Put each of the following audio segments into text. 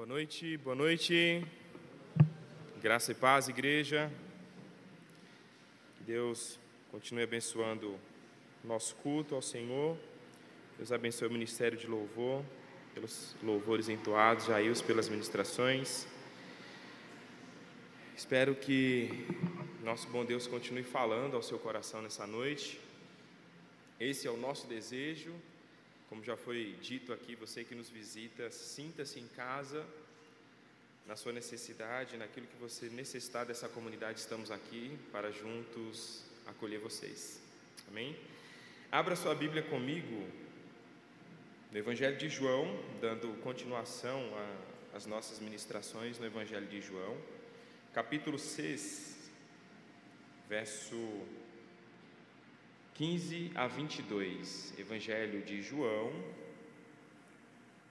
Boa noite, boa noite. Graça e paz, igreja. Que Deus continue abençoando nosso culto ao Senhor. Deus abençoe o ministério de louvor, pelos louvores entoados, Jails pelas ministrações. Espero que nosso bom Deus continue falando ao seu coração nessa noite. Esse é o nosso desejo. Como já foi dito aqui, você que nos visita, sinta-se em casa, na sua necessidade, naquilo que você necessitar dessa comunidade, estamos aqui para juntos acolher vocês. Amém? Abra sua Bíblia comigo no Evangelho de João, dando continuação às nossas ministrações no Evangelho de João, capítulo 6, verso 15 a 22, Evangelho de João,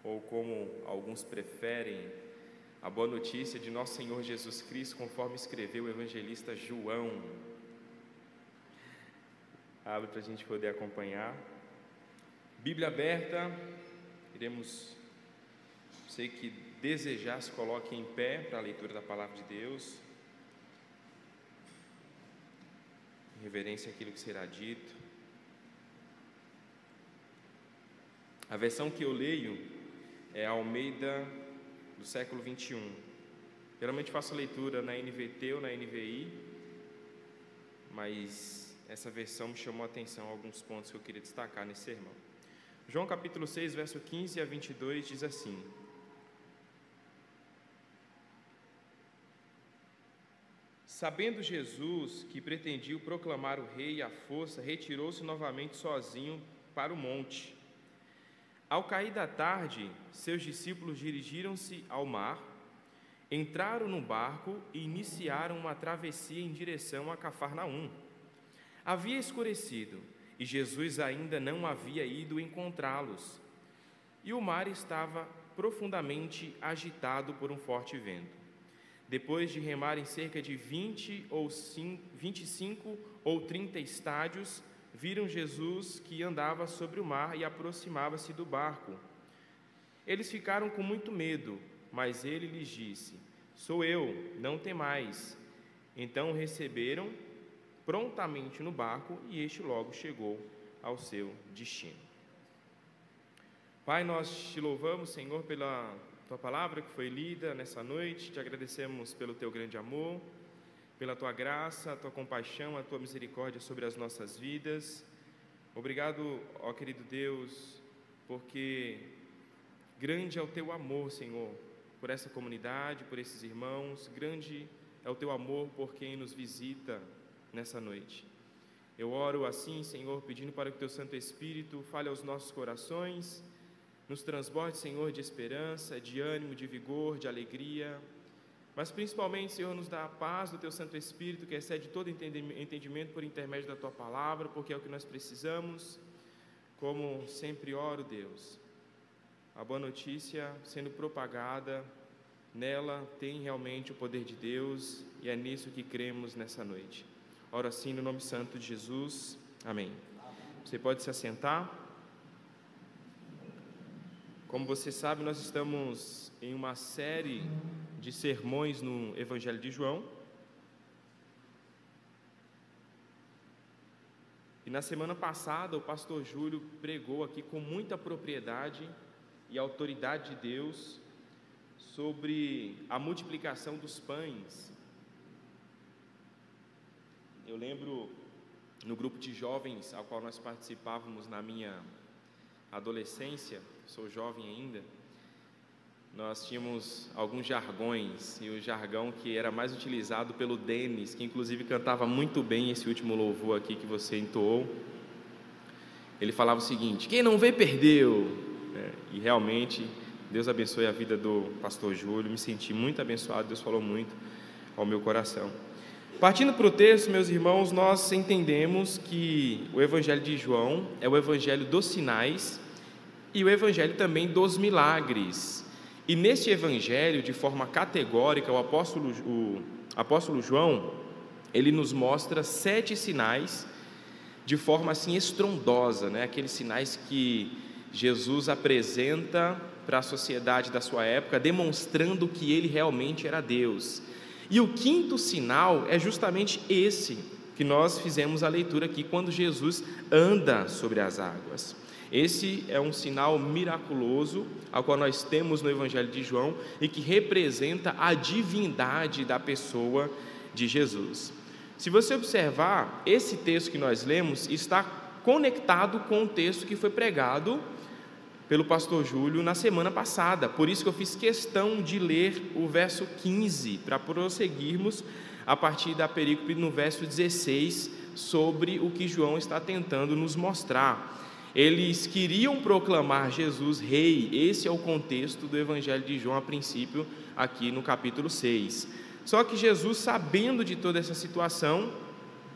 ou como alguns preferem, a boa notícia de nosso Senhor Jesus Cristo, conforme escreveu o evangelista João. Abre para a gente poder acompanhar. Bíblia aberta, iremos, sei que desejar, se coloque em pé para a leitura da palavra de Deus. Em reverência àquilo que será dito. A versão que eu leio é a Almeida do século 21. Geralmente faço leitura na NVT ou na NVI, mas essa versão me chamou a atenção alguns pontos que eu queria destacar nesse sermão. João capítulo 6, verso 15 a 22 diz assim: Sabendo Jesus que pretendia proclamar o rei à força, retirou-se novamente sozinho para o monte. Ao cair da tarde, seus discípulos dirigiram-se ao mar, entraram no barco e iniciaram uma travessia em direção a Cafarnaum. Havia escurecido e Jesus ainda não havia ido encontrá-los. E o mar estava profundamente agitado por um forte vento. Depois de remarem cerca de 20 ou 5, 25 ou 30 estádios, viram Jesus que andava sobre o mar e aproximava-se do barco. Eles ficaram com muito medo, mas ele lhes disse: Sou eu, não temais. Então receberam prontamente no barco e este logo chegou ao seu destino. Pai, nós te louvamos, Senhor, pela tua palavra que foi lida nessa noite, te agradecemos pelo teu grande amor pela tua graça, a tua compaixão, a tua misericórdia sobre as nossas vidas. Obrigado, ó querido Deus, porque grande é o teu amor, Senhor, por essa comunidade, por esses irmãos, grande é o teu amor por quem nos visita nessa noite. Eu oro assim, Senhor, pedindo para que o teu Santo Espírito fale aos nossos corações, nos transborde, Senhor, de esperança, de ânimo, de vigor, de alegria mas principalmente, Senhor, nos dá a paz do Teu Santo Espírito, que excede todo entendimento por intermédio da Tua palavra, porque é o que nós precisamos. Como sempre oro, Deus, a boa notícia sendo propagada, nela tem realmente o poder de Deus e é nisso que cremos nessa noite. Oro assim no nome santo de Jesus. Amém. Você pode se assentar. Como você sabe, nós estamos em uma série de sermões no Evangelho de João. E na semana passada, o pastor Júlio pregou aqui com muita propriedade e autoridade de Deus sobre a multiplicação dos pães. Eu lembro no grupo de jovens ao qual nós participávamos na minha adolescência, sou jovem ainda nós tínhamos alguns jargões, e o jargão que era mais utilizado pelo Denis, que inclusive cantava muito bem esse último louvor aqui que você entoou. Ele falava o seguinte: quem não vê, perdeu. É, e realmente, Deus abençoe a vida do pastor Júlio, me senti muito abençoado, Deus falou muito ao meu coração. Partindo para o texto, meus irmãos, nós entendemos que o Evangelho de João é o Evangelho dos sinais e o Evangelho também dos milagres. E neste evangelho, de forma categórica, o apóstolo, o apóstolo João, ele nos mostra sete sinais de forma assim estrondosa, né? aqueles sinais que Jesus apresenta para a sociedade da sua época, demonstrando que ele realmente era Deus. E o quinto sinal é justamente esse que nós fizemos a leitura aqui quando Jesus anda sobre as águas. Esse é um sinal miraculoso ao qual nós temos no Evangelho de João e que representa a divindade da pessoa de Jesus. Se você observar, esse texto que nós lemos está conectado com o texto que foi pregado pelo pastor Júlio na semana passada. Por isso que eu fiz questão de ler o verso 15 para prosseguirmos a partir da perícope no verso 16 sobre o que João está tentando nos mostrar. Eles queriam proclamar Jesus rei, esse é o contexto do Evangelho de João a princípio, aqui no capítulo 6. Só que Jesus, sabendo de toda essa situação,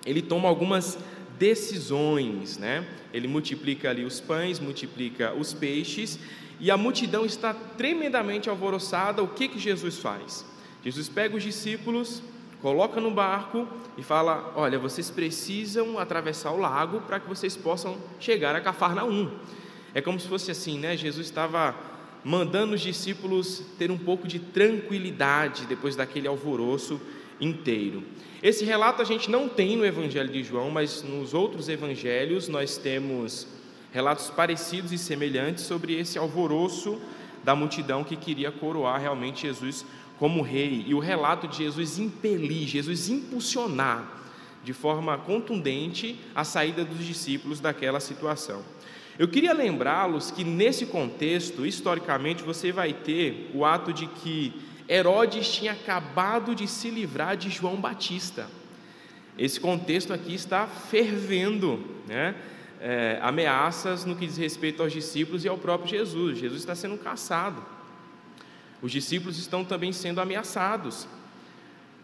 ele toma algumas decisões, né? Ele multiplica ali os pães, multiplica os peixes, e a multidão está tremendamente alvoroçada. O que que Jesus faz? Jesus pega os discípulos, coloca no barco e fala: Olha, vocês precisam atravessar o lago para que vocês possam chegar a Cafarnaum. É como se fosse assim, né? Jesus estava mandando os discípulos ter um pouco de tranquilidade depois daquele alvoroço inteiro. Esse relato a gente não tem no Evangelho de João, mas nos outros evangelhos nós temos relatos parecidos e semelhantes sobre esse alvoroço da multidão que queria coroar realmente Jesus como rei e o relato de Jesus impelir, Jesus impulsionar de forma contundente a saída dos discípulos daquela situação. Eu queria lembrá-los que nesse contexto, historicamente, você vai ter o ato de que Herodes tinha acabado de se livrar de João Batista. Esse contexto aqui está fervendo, né? É, ameaças no que diz respeito aos discípulos e ao próprio Jesus. Jesus está sendo caçado. Os discípulos estão também sendo ameaçados.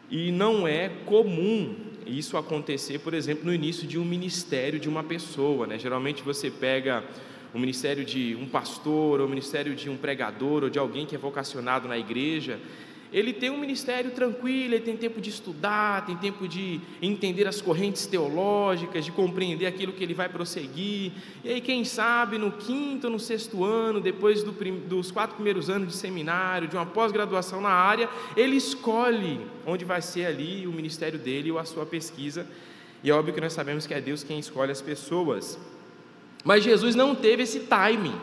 E não é comum isso acontecer, por exemplo, no início de um ministério de uma pessoa. Né? Geralmente você pega o ministério de um pastor, ou o ministério de um pregador, ou de alguém que é vocacionado na igreja, ele tem um ministério tranquilo, ele tem tempo de estudar, tem tempo de entender as correntes teológicas, de compreender aquilo que ele vai prosseguir. E aí, quem sabe, no quinto, no sexto ano, depois do, dos quatro primeiros anos de seminário, de uma pós-graduação na área, ele escolhe onde vai ser ali o ministério dele ou a sua pesquisa. E é óbvio que nós sabemos que é Deus quem escolhe as pessoas. Mas Jesus não teve esse timing.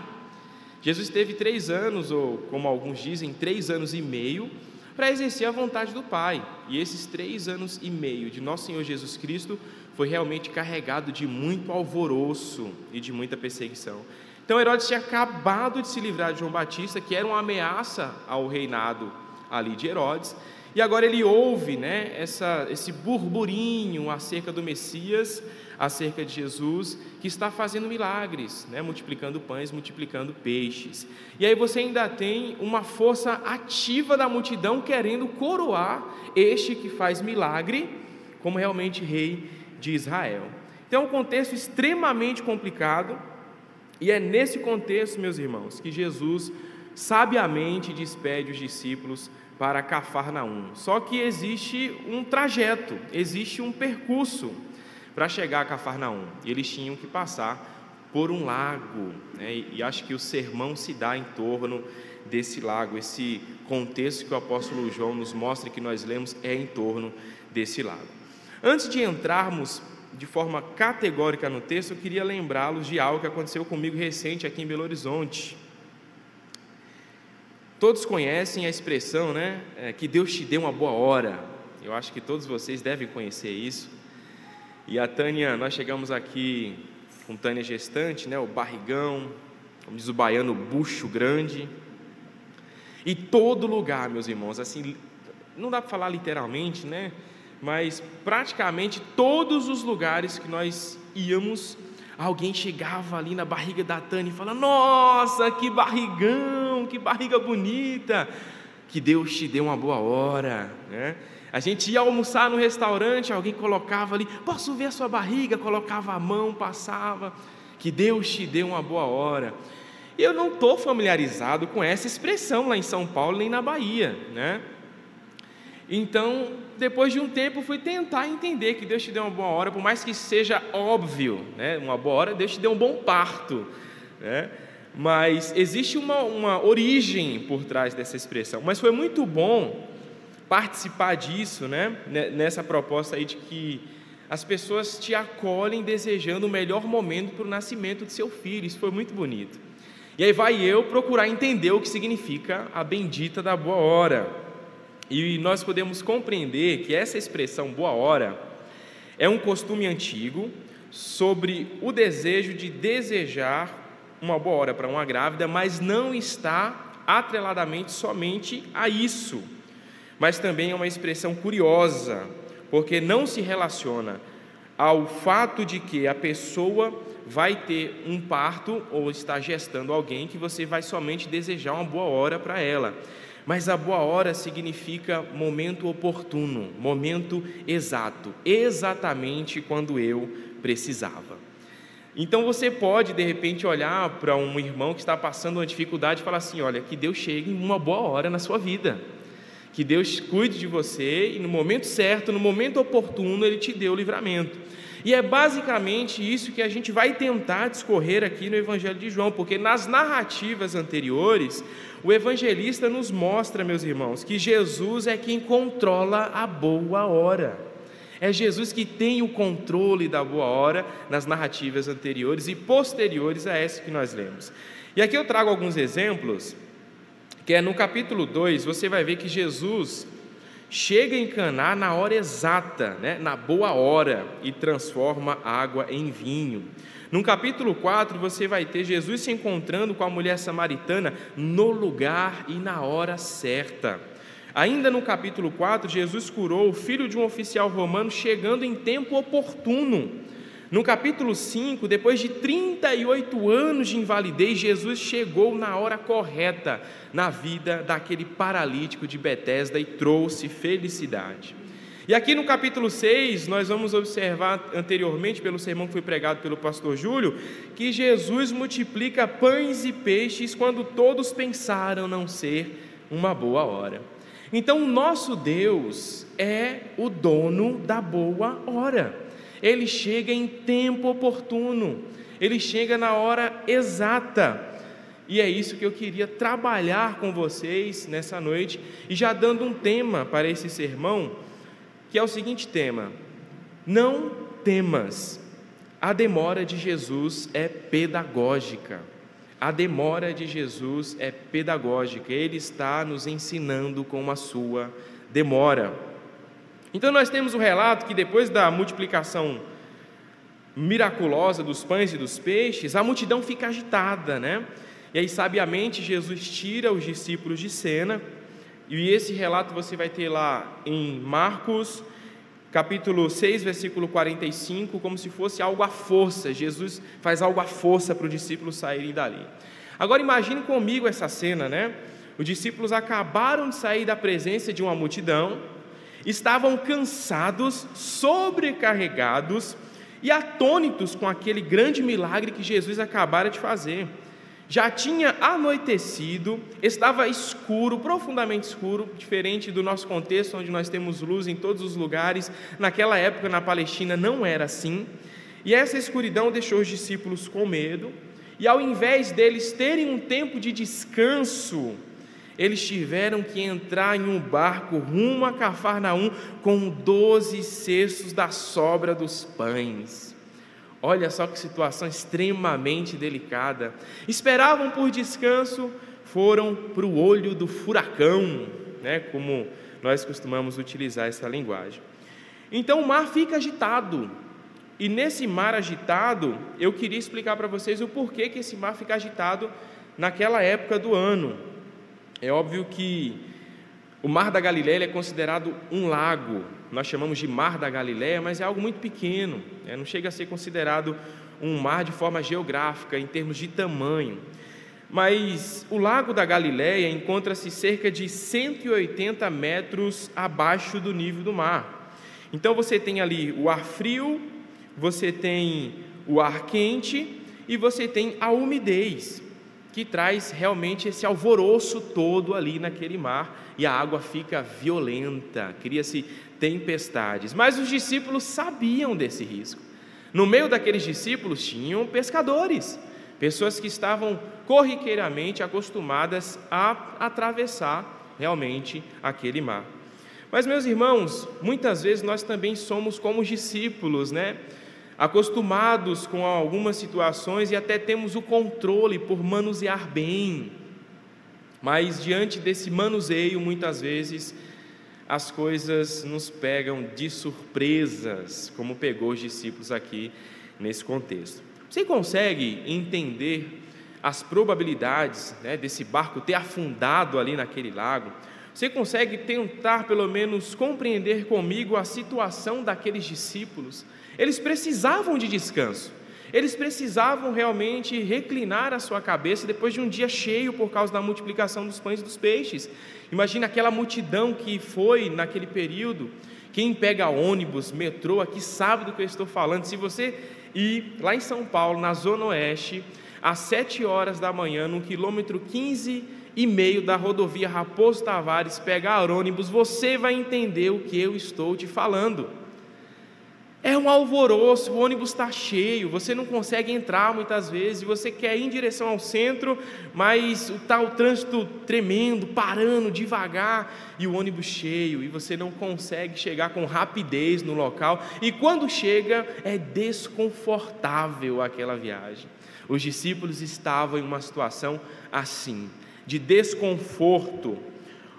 Jesus teve três anos, ou como alguns dizem, três anos e meio, para exercer a vontade do Pai. E esses três anos e meio de nosso Senhor Jesus Cristo foi realmente carregado de muito alvoroço e de muita perseguição. Então Herodes tinha acabado de se livrar de João Batista, que era uma ameaça ao reinado ali de Herodes, e agora ele ouve né, essa, esse burburinho acerca do Messias, acerca de Jesus, que está fazendo milagres, né, multiplicando pães, multiplicando peixes. E aí você ainda tem uma força ativa da multidão querendo coroar este que faz milagre como realmente rei de Israel. Então, é um contexto extremamente complicado, e é nesse contexto, meus irmãos, que Jesus sabiamente despede os discípulos para Cafarnaum. Só que existe um trajeto, existe um percurso para chegar a Cafarnaum. Eles tinham que passar por um lago, né? e acho que o sermão se dá em torno desse lago. Esse contexto que o apóstolo João nos mostra que nós lemos é em torno desse lago. Antes de entrarmos de forma categórica no texto, eu queria lembrá-los de algo que aconteceu comigo recente aqui em Belo Horizonte. Todos conhecem a expressão, né? É, que Deus te dê uma boa hora. Eu acho que todos vocês devem conhecer isso. E a Tânia, nós chegamos aqui com Tânia gestante, né, o barrigão, como diz o baiano, bucho grande. E todo lugar, meus irmãos, assim, não dá para falar literalmente, né? Mas praticamente todos os lugares que nós íamos, alguém chegava ali na barriga da Tânia e falava: Nossa, que barrigão, que barriga bonita, que Deus te dê uma boa hora, né? A gente ia almoçar no restaurante, alguém colocava ali, posso ver a sua barriga? Colocava a mão, passava. Que Deus te dê uma boa hora. Eu não estou familiarizado com essa expressão lá em São Paulo nem na Bahia, né? Então, depois de um tempo, fui tentar entender que Deus te deu uma boa hora, por mais que seja óbvio, né? Uma boa hora, Deus te deu um bom parto, né? Mas existe uma, uma origem por trás dessa expressão. Mas foi muito bom participar disso, né? Nessa proposta aí de que as pessoas te acolhem desejando o melhor momento para o nascimento de seu filho. Isso foi muito bonito. E aí vai eu procurar entender o que significa a bendita da boa hora. E nós podemos compreender que essa expressão boa hora é um costume antigo sobre o desejo de desejar uma boa hora para uma grávida, mas não está atreladamente somente a isso. Mas também é uma expressão curiosa, porque não se relaciona ao fato de que a pessoa vai ter um parto ou está gestando alguém que você vai somente desejar uma boa hora para ela. Mas a boa hora significa momento oportuno, momento exato, exatamente quando eu precisava. Então você pode, de repente, olhar para um irmão que está passando uma dificuldade e falar assim: olha, que Deus chegue em uma boa hora na sua vida. Que Deus cuide de você e no momento certo, no momento oportuno, Ele te dê o livramento. E é basicamente isso que a gente vai tentar discorrer aqui no Evangelho de João, porque nas narrativas anteriores, o evangelista nos mostra, meus irmãos, que Jesus é quem controla a boa hora. É Jesus que tem o controle da boa hora nas narrativas anteriores e posteriores a essa que nós lemos. E aqui eu trago alguns exemplos, que é no capítulo 2, você vai ver que Jesus chega em Caná na hora exata, né, na boa hora, e transforma água em vinho. No capítulo 4, você vai ter Jesus se encontrando com a mulher samaritana no lugar e na hora certa. Ainda no capítulo 4, Jesus curou o filho de um oficial romano chegando em tempo oportuno. No capítulo 5, depois de 38 anos de invalidez, Jesus chegou na hora correta na vida daquele paralítico de Betesda e trouxe felicidade. E aqui no capítulo 6, nós vamos observar anteriormente, pelo sermão que foi pregado pelo pastor Júlio, que Jesus multiplica pães e peixes quando todos pensaram não ser uma boa hora. Então, o nosso Deus é o dono da boa hora. Ele chega em tempo oportuno, ele chega na hora exata. E é isso que eu queria trabalhar com vocês nessa noite, e já dando um tema para esse sermão, que é o seguinte tema: Não temas. A demora de Jesus é pedagógica. A demora de Jesus é pedagógica, ele está nos ensinando com a sua demora. Então, nós temos o um relato que depois da multiplicação miraculosa dos pães e dos peixes, a multidão fica agitada, né? E aí, sabiamente, Jesus tira os discípulos de cena, e esse relato você vai ter lá em Marcos capítulo 6, versículo 45, como se fosse algo à força. Jesus faz algo à força para os discípulos saírem dali. Agora imagine comigo essa cena, né? Os discípulos acabaram de sair da presença de uma multidão, estavam cansados, sobrecarregados e atônitos com aquele grande milagre que Jesus acabara de fazer. Já tinha anoitecido, estava escuro, profundamente escuro, diferente do nosso contexto, onde nós temos luz em todos os lugares. Naquela época, na Palestina, não era assim. E essa escuridão deixou os discípulos com medo, e ao invés deles terem um tempo de descanso, eles tiveram que entrar em um barco rumo a Cafarnaum com doze cestos da sobra dos pães. Olha só que situação extremamente delicada. Esperavam por descanso, foram para o olho do furacão, né, como nós costumamos utilizar essa linguagem. Então o mar fica agitado. E nesse mar agitado, eu queria explicar para vocês o porquê que esse mar fica agitado naquela época do ano. É óbvio que o Mar da Galileia é considerado um lago, nós chamamos de Mar da Galileia, mas é algo muito pequeno, né? não chega a ser considerado um mar de forma geográfica, em termos de tamanho. Mas o Lago da Galileia encontra-se cerca de 180 metros abaixo do nível do mar. Então você tem ali o ar frio, você tem o ar quente e você tem a umidez, que traz realmente esse alvoroço todo ali naquele mar e a água fica violenta, cria-se tempestades. Mas os discípulos sabiam desse risco. No meio daqueles discípulos tinham pescadores, pessoas que estavam corriqueiramente acostumadas a atravessar realmente aquele mar. Mas, meus irmãos, muitas vezes nós também somos como os discípulos, né? Acostumados com algumas situações e até temos o controle por manusear bem. Mas diante desse manuseio, muitas vezes as coisas nos pegam de surpresas, como pegou os discípulos aqui nesse contexto. Você consegue entender as probabilidades né, desse barco ter afundado ali naquele lago? Você consegue tentar, pelo menos, compreender comigo a situação daqueles discípulos? Eles precisavam de descanso. Eles precisavam realmente reclinar a sua cabeça depois de um dia cheio por causa da multiplicação dos pães e dos peixes. Imagina aquela multidão que foi naquele período. Quem pega ônibus, metrô, aqui sabe do que eu estou falando. Se você ir lá em São Paulo, na Zona Oeste, às 7 horas da manhã, no quilômetro 15 e meio da rodovia Raposo Tavares, pegar ônibus, você vai entender o que eu estou te falando. É um alvoroço, o ônibus está cheio, você não consegue entrar muitas vezes, você quer ir em direção ao centro, mas está o trânsito tremendo, parando devagar, e o ônibus cheio, e você não consegue chegar com rapidez no local, e quando chega, é desconfortável aquela viagem. Os discípulos estavam em uma situação assim, de desconforto.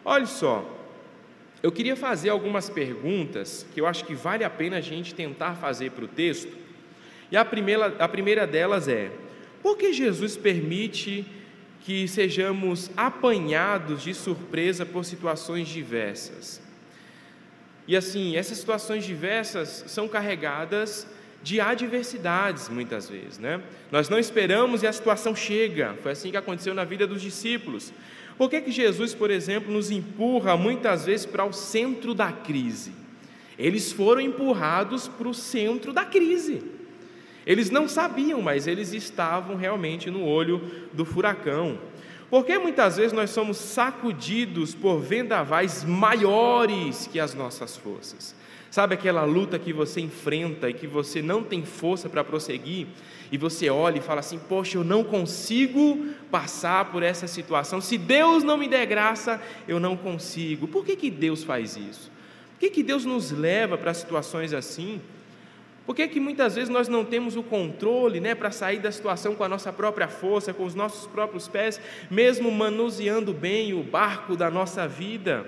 Olha só, eu queria fazer algumas perguntas que eu acho que vale a pena a gente tentar fazer para o texto. E a primeira, a primeira delas é: por que Jesus permite que sejamos apanhados de surpresa por situações diversas? E assim, essas situações diversas são carregadas de adversidades, muitas vezes, né? Nós não esperamos e a situação chega. Foi assim que aconteceu na vida dos discípulos. Por que, que Jesus, por exemplo, nos empurra muitas vezes para o centro da crise? Eles foram empurrados para o centro da crise. Eles não sabiam, mas eles estavam realmente no olho do furacão. Porque muitas vezes nós somos sacudidos por vendavais maiores que as nossas forças. Sabe aquela luta que você enfrenta e que você não tem força para prosseguir? e você olha e fala assim: Poxa, eu não consigo passar por essa situação. Se Deus não me der graça, eu não consigo. Por que, que Deus faz isso? Por que, que Deus nos leva para situações assim? Por que, que muitas vezes nós não temos o controle né, para sair da situação com a nossa própria força, com os nossos próprios pés, mesmo manuseando bem o barco da nossa vida?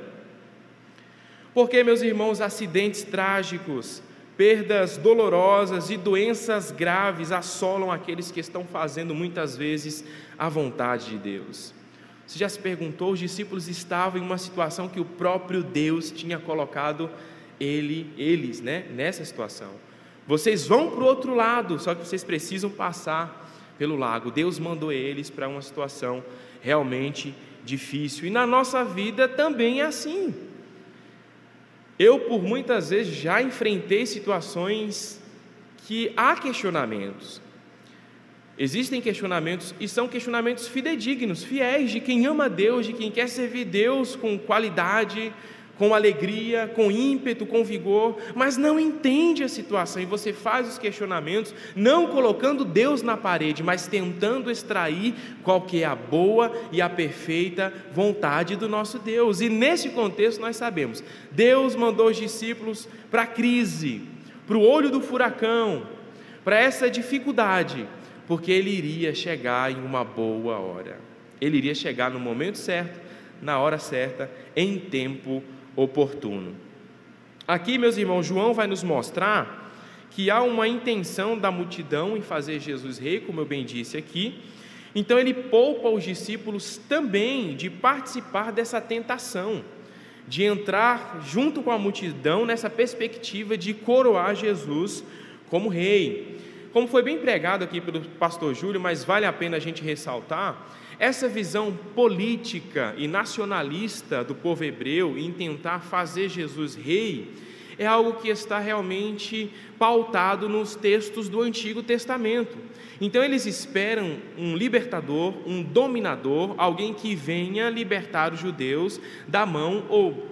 Porque, meus irmãos, acidentes trágicos, perdas dolorosas e doenças graves assolam aqueles que estão fazendo muitas vezes a vontade de Deus. Você já se perguntou? Os discípulos estavam em uma situação que o próprio Deus tinha colocado ele, eles, né, nessa situação. Vocês vão para o outro lado, só que vocês precisam passar pelo lago. Deus mandou eles para uma situação realmente difícil. E na nossa vida também é assim. Eu, por muitas vezes, já enfrentei situações que há questionamentos. Existem questionamentos e são questionamentos fidedignos, fiéis de quem ama Deus, de quem quer servir Deus com qualidade, com alegria, com ímpeto, com vigor, mas não entende a situação e você faz os questionamentos, não colocando Deus na parede, mas tentando extrair qual que é a boa e a perfeita vontade do nosso Deus. E nesse contexto nós sabemos, Deus mandou os discípulos para a crise, para o olho do furacão, para essa dificuldade, porque ele iria chegar em uma boa hora. Ele iria chegar no momento certo, na hora certa, em tempo certo oportuno. Aqui, meus irmãos, João vai nos mostrar que há uma intenção da multidão em fazer Jesus rei, como eu bem disse aqui. Então ele poupa os discípulos também de participar dessa tentação, de entrar junto com a multidão nessa perspectiva de coroar Jesus como rei. Como foi bem pregado aqui pelo pastor Júlio, mas vale a pena a gente ressaltar, essa visão política e nacionalista do povo hebreu em tentar fazer Jesus rei é algo que está realmente pautado nos textos do Antigo Testamento. Então eles esperam um libertador, um dominador, alguém que venha libertar os judeus da mão ou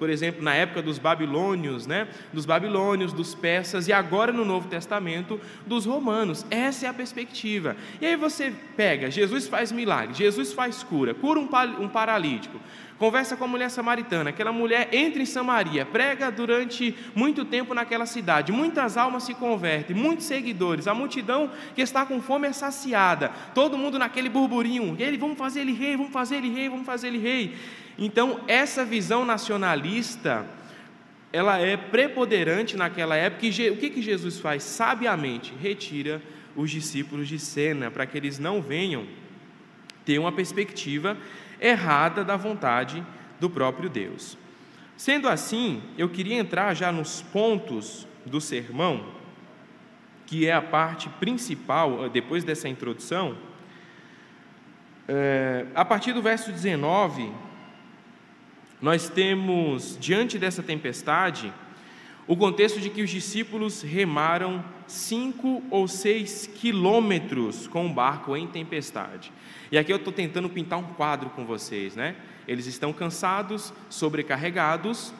por exemplo, na época dos babilônios, né? Dos babilônios, dos persas e agora no Novo Testamento dos romanos. Essa é a perspectiva. E aí você pega, Jesus faz milagre, Jesus faz cura, cura um paralítico, conversa com a mulher samaritana. Aquela mulher entra em Samaria, prega durante muito tempo naquela cidade. Muitas almas se convertem, muitos seguidores. A multidão que está com fome é saciada. Todo mundo naquele burburinho. Ele, vamos fazer ele rei, vamos fazer ele rei, vamos fazer ele rei. Então, essa visão nacionalista, ela é preponderante naquela época. E o que, que Jesus faz? Sabiamente, retira os discípulos de cena, para que eles não venham ter uma perspectiva errada da vontade do próprio Deus. Sendo assim, eu queria entrar já nos pontos do sermão, que é a parte principal, eh, depois dessa introdução. É, a partir do verso 19, nós temos, diante dessa tempestade, o contexto de que os discípulos remaram cinco ou seis quilômetros com o barco em tempestade. E aqui eu estou tentando pintar um quadro com vocês, né? Eles estão cansados, sobrecarregados,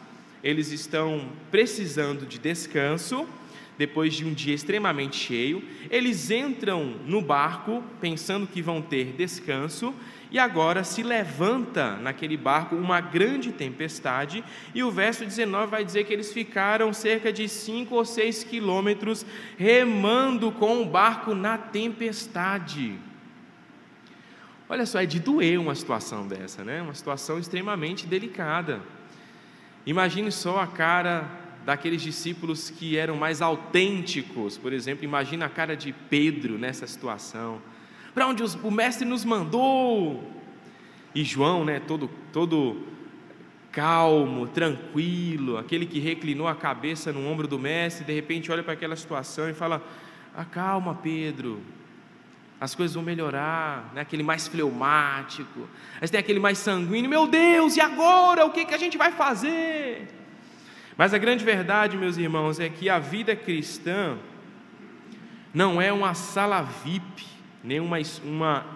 eles estão precisando de descanso, depois de um dia extremamente cheio, eles entram no barco pensando que vão ter descanso, e agora se levanta naquele barco uma grande tempestade, e o verso 19 vai dizer que eles ficaram cerca de 5 ou 6 quilômetros remando com o barco na tempestade. Olha só, é de doer uma situação dessa, né? Uma situação extremamente delicada. Imagine só a cara daqueles discípulos que eram mais autênticos, por exemplo, imagina a cara de Pedro nessa situação. Para onde o mestre nos mandou? E João, né, todo todo calmo, tranquilo, aquele que reclinou a cabeça no ombro do mestre, de repente olha para aquela situação e fala: "Acalma, Pedro, as coisas vão melhorar, né? aquele mais fleumático, mas tem aquele mais sanguíneo, meu Deus, e agora? O que, que a gente vai fazer? Mas a grande verdade, meus irmãos, é que a vida cristã não é uma sala VIP, nem uma, uma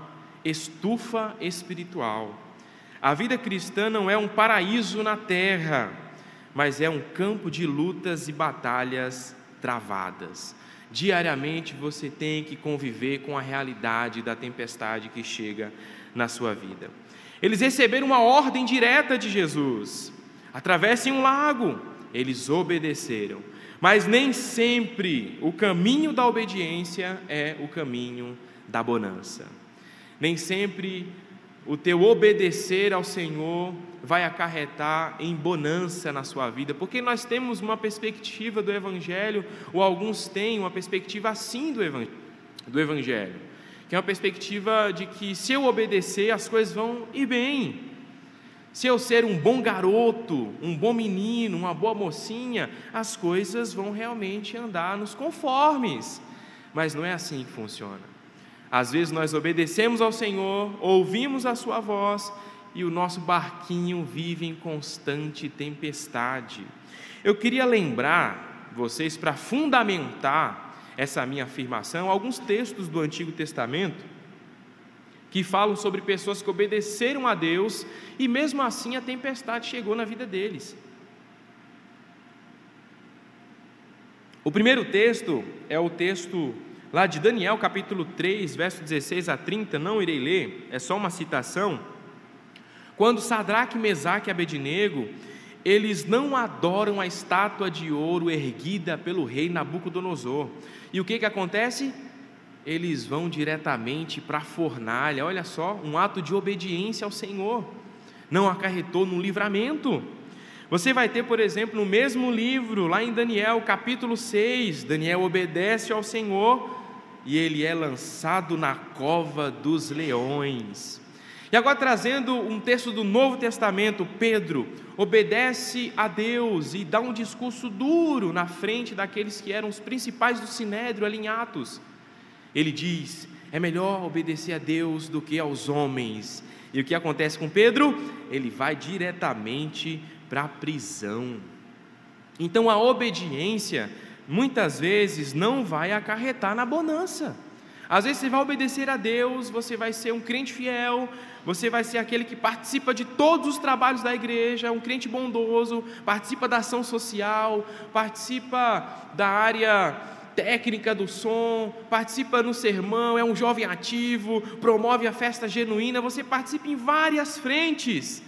estufa espiritual. A vida cristã não é um paraíso na terra, mas é um campo de lutas e batalhas travadas. Diariamente você tem que conviver com a realidade da tempestade que chega na sua vida. Eles receberam uma ordem direta de Jesus: atravessem um lago. Eles obedeceram. Mas nem sempre o caminho da obediência é o caminho da bonança. Nem sempre o teu obedecer ao Senhor vai acarretar em bonança na sua vida, porque nós temos uma perspectiva do Evangelho, ou alguns têm uma perspectiva assim do Evangelho, que é uma perspectiva de que se eu obedecer, as coisas vão ir bem. Se eu ser um bom garoto, um bom menino, uma boa mocinha, as coisas vão realmente andar nos conformes. Mas não é assim que funciona. Às vezes nós obedecemos ao Senhor, ouvimos a Sua voz e o nosso barquinho vive em constante tempestade. Eu queria lembrar vocês, para fundamentar essa minha afirmação, alguns textos do Antigo Testamento que falam sobre pessoas que obedeceram a Deus e mesmo assim a tempestade chegou na vida deles. O primeiro texto é o texto lá de Daniel capítulo 3, verso 16 a 30, não irei ler, é só uma citação. Quando Sadraque, Mesaque e Abednego, eles não adoram a estátua de ouro erguida pelo rei Nabucodonosor. E o que, que acontece? Eles vão diretamente para a fornalha, olha só, um ato de obediência ao Senhor, não acarretou no livramento. Você vai ter, por exemplo, no mesmo livro, lá em Daniel, capítulo 6, Daniel obedece ao Senhor e ele é lançado na cova dos leões. E agora trazendo um texto do Novo Testamento, Pedro obedece a Deus e dá um discurso duro na frente daqueles que eram os principais do sinédrio ali em Atos. Ele diz: é melhor obedecer a Deus do que aos homens. E o que acontece com Pedro? Ele vai diretamente para a prisão. Então a obediência muitas vezes não vai acarretar na bonança. Às vezes você vai obedecer a Deus, você vai ser um crente fiel, você vai ser aquele que participa de todos os trabalhos da igreja, um crente bondoso, participa da ação social, participa da área técnica do som, participa no sermão, é um jovem ativo, promove a festa genuína, você participa em várias frentes.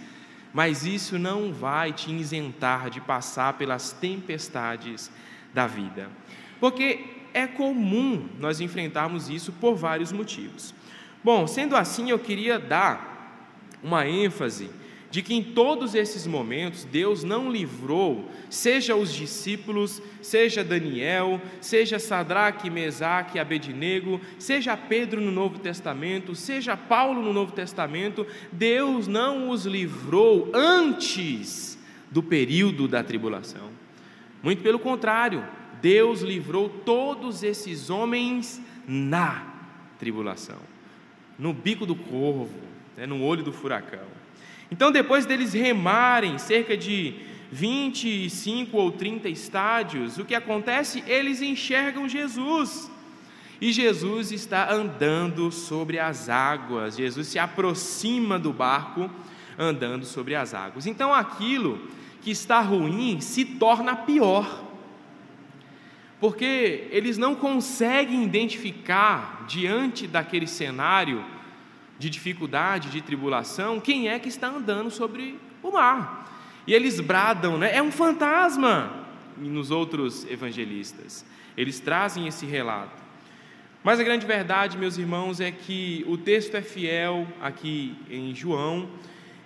Mas isso não vai te isentar de passar pelas tempestades da vida. Porque é comum nós enfrentarmos isso por vários motivos. Bom, sendo assim, eu queria dar uma ênfase de que em todos esses momentos Deus não livrou, seja os discípulos, seja Daniel, seja Sadraque, Mesaque Abednego, seja Pedro no Novo Testamento, seja Paulo no Novo Testamento, Deus não os livrou antes do período da tribulação. Muito pelo contrário, Deus livrou todos esses homens na tribulação, no bico do corvo, né, no olho do furacão. Então, depois deles remarem cerca de 25 ou 30 estádios, o que acontece? Eles enxergam Jesus. E Jesus está andando sobre as águas. Jesus se aproxima do barco andando sobre as águas. Então, aquilo que está ruim se torna pior. Porque eles não conseguem identificar diante daquele cenário de dificuldade, de tribulação, quem é que está andando sobre o mar. E eles bradam, né? É um fantasma. Nos outros evangelistas, eles trazem esse relato. Mas a grande verdade, meus irmãos, é que o texto é fiel aqui em João,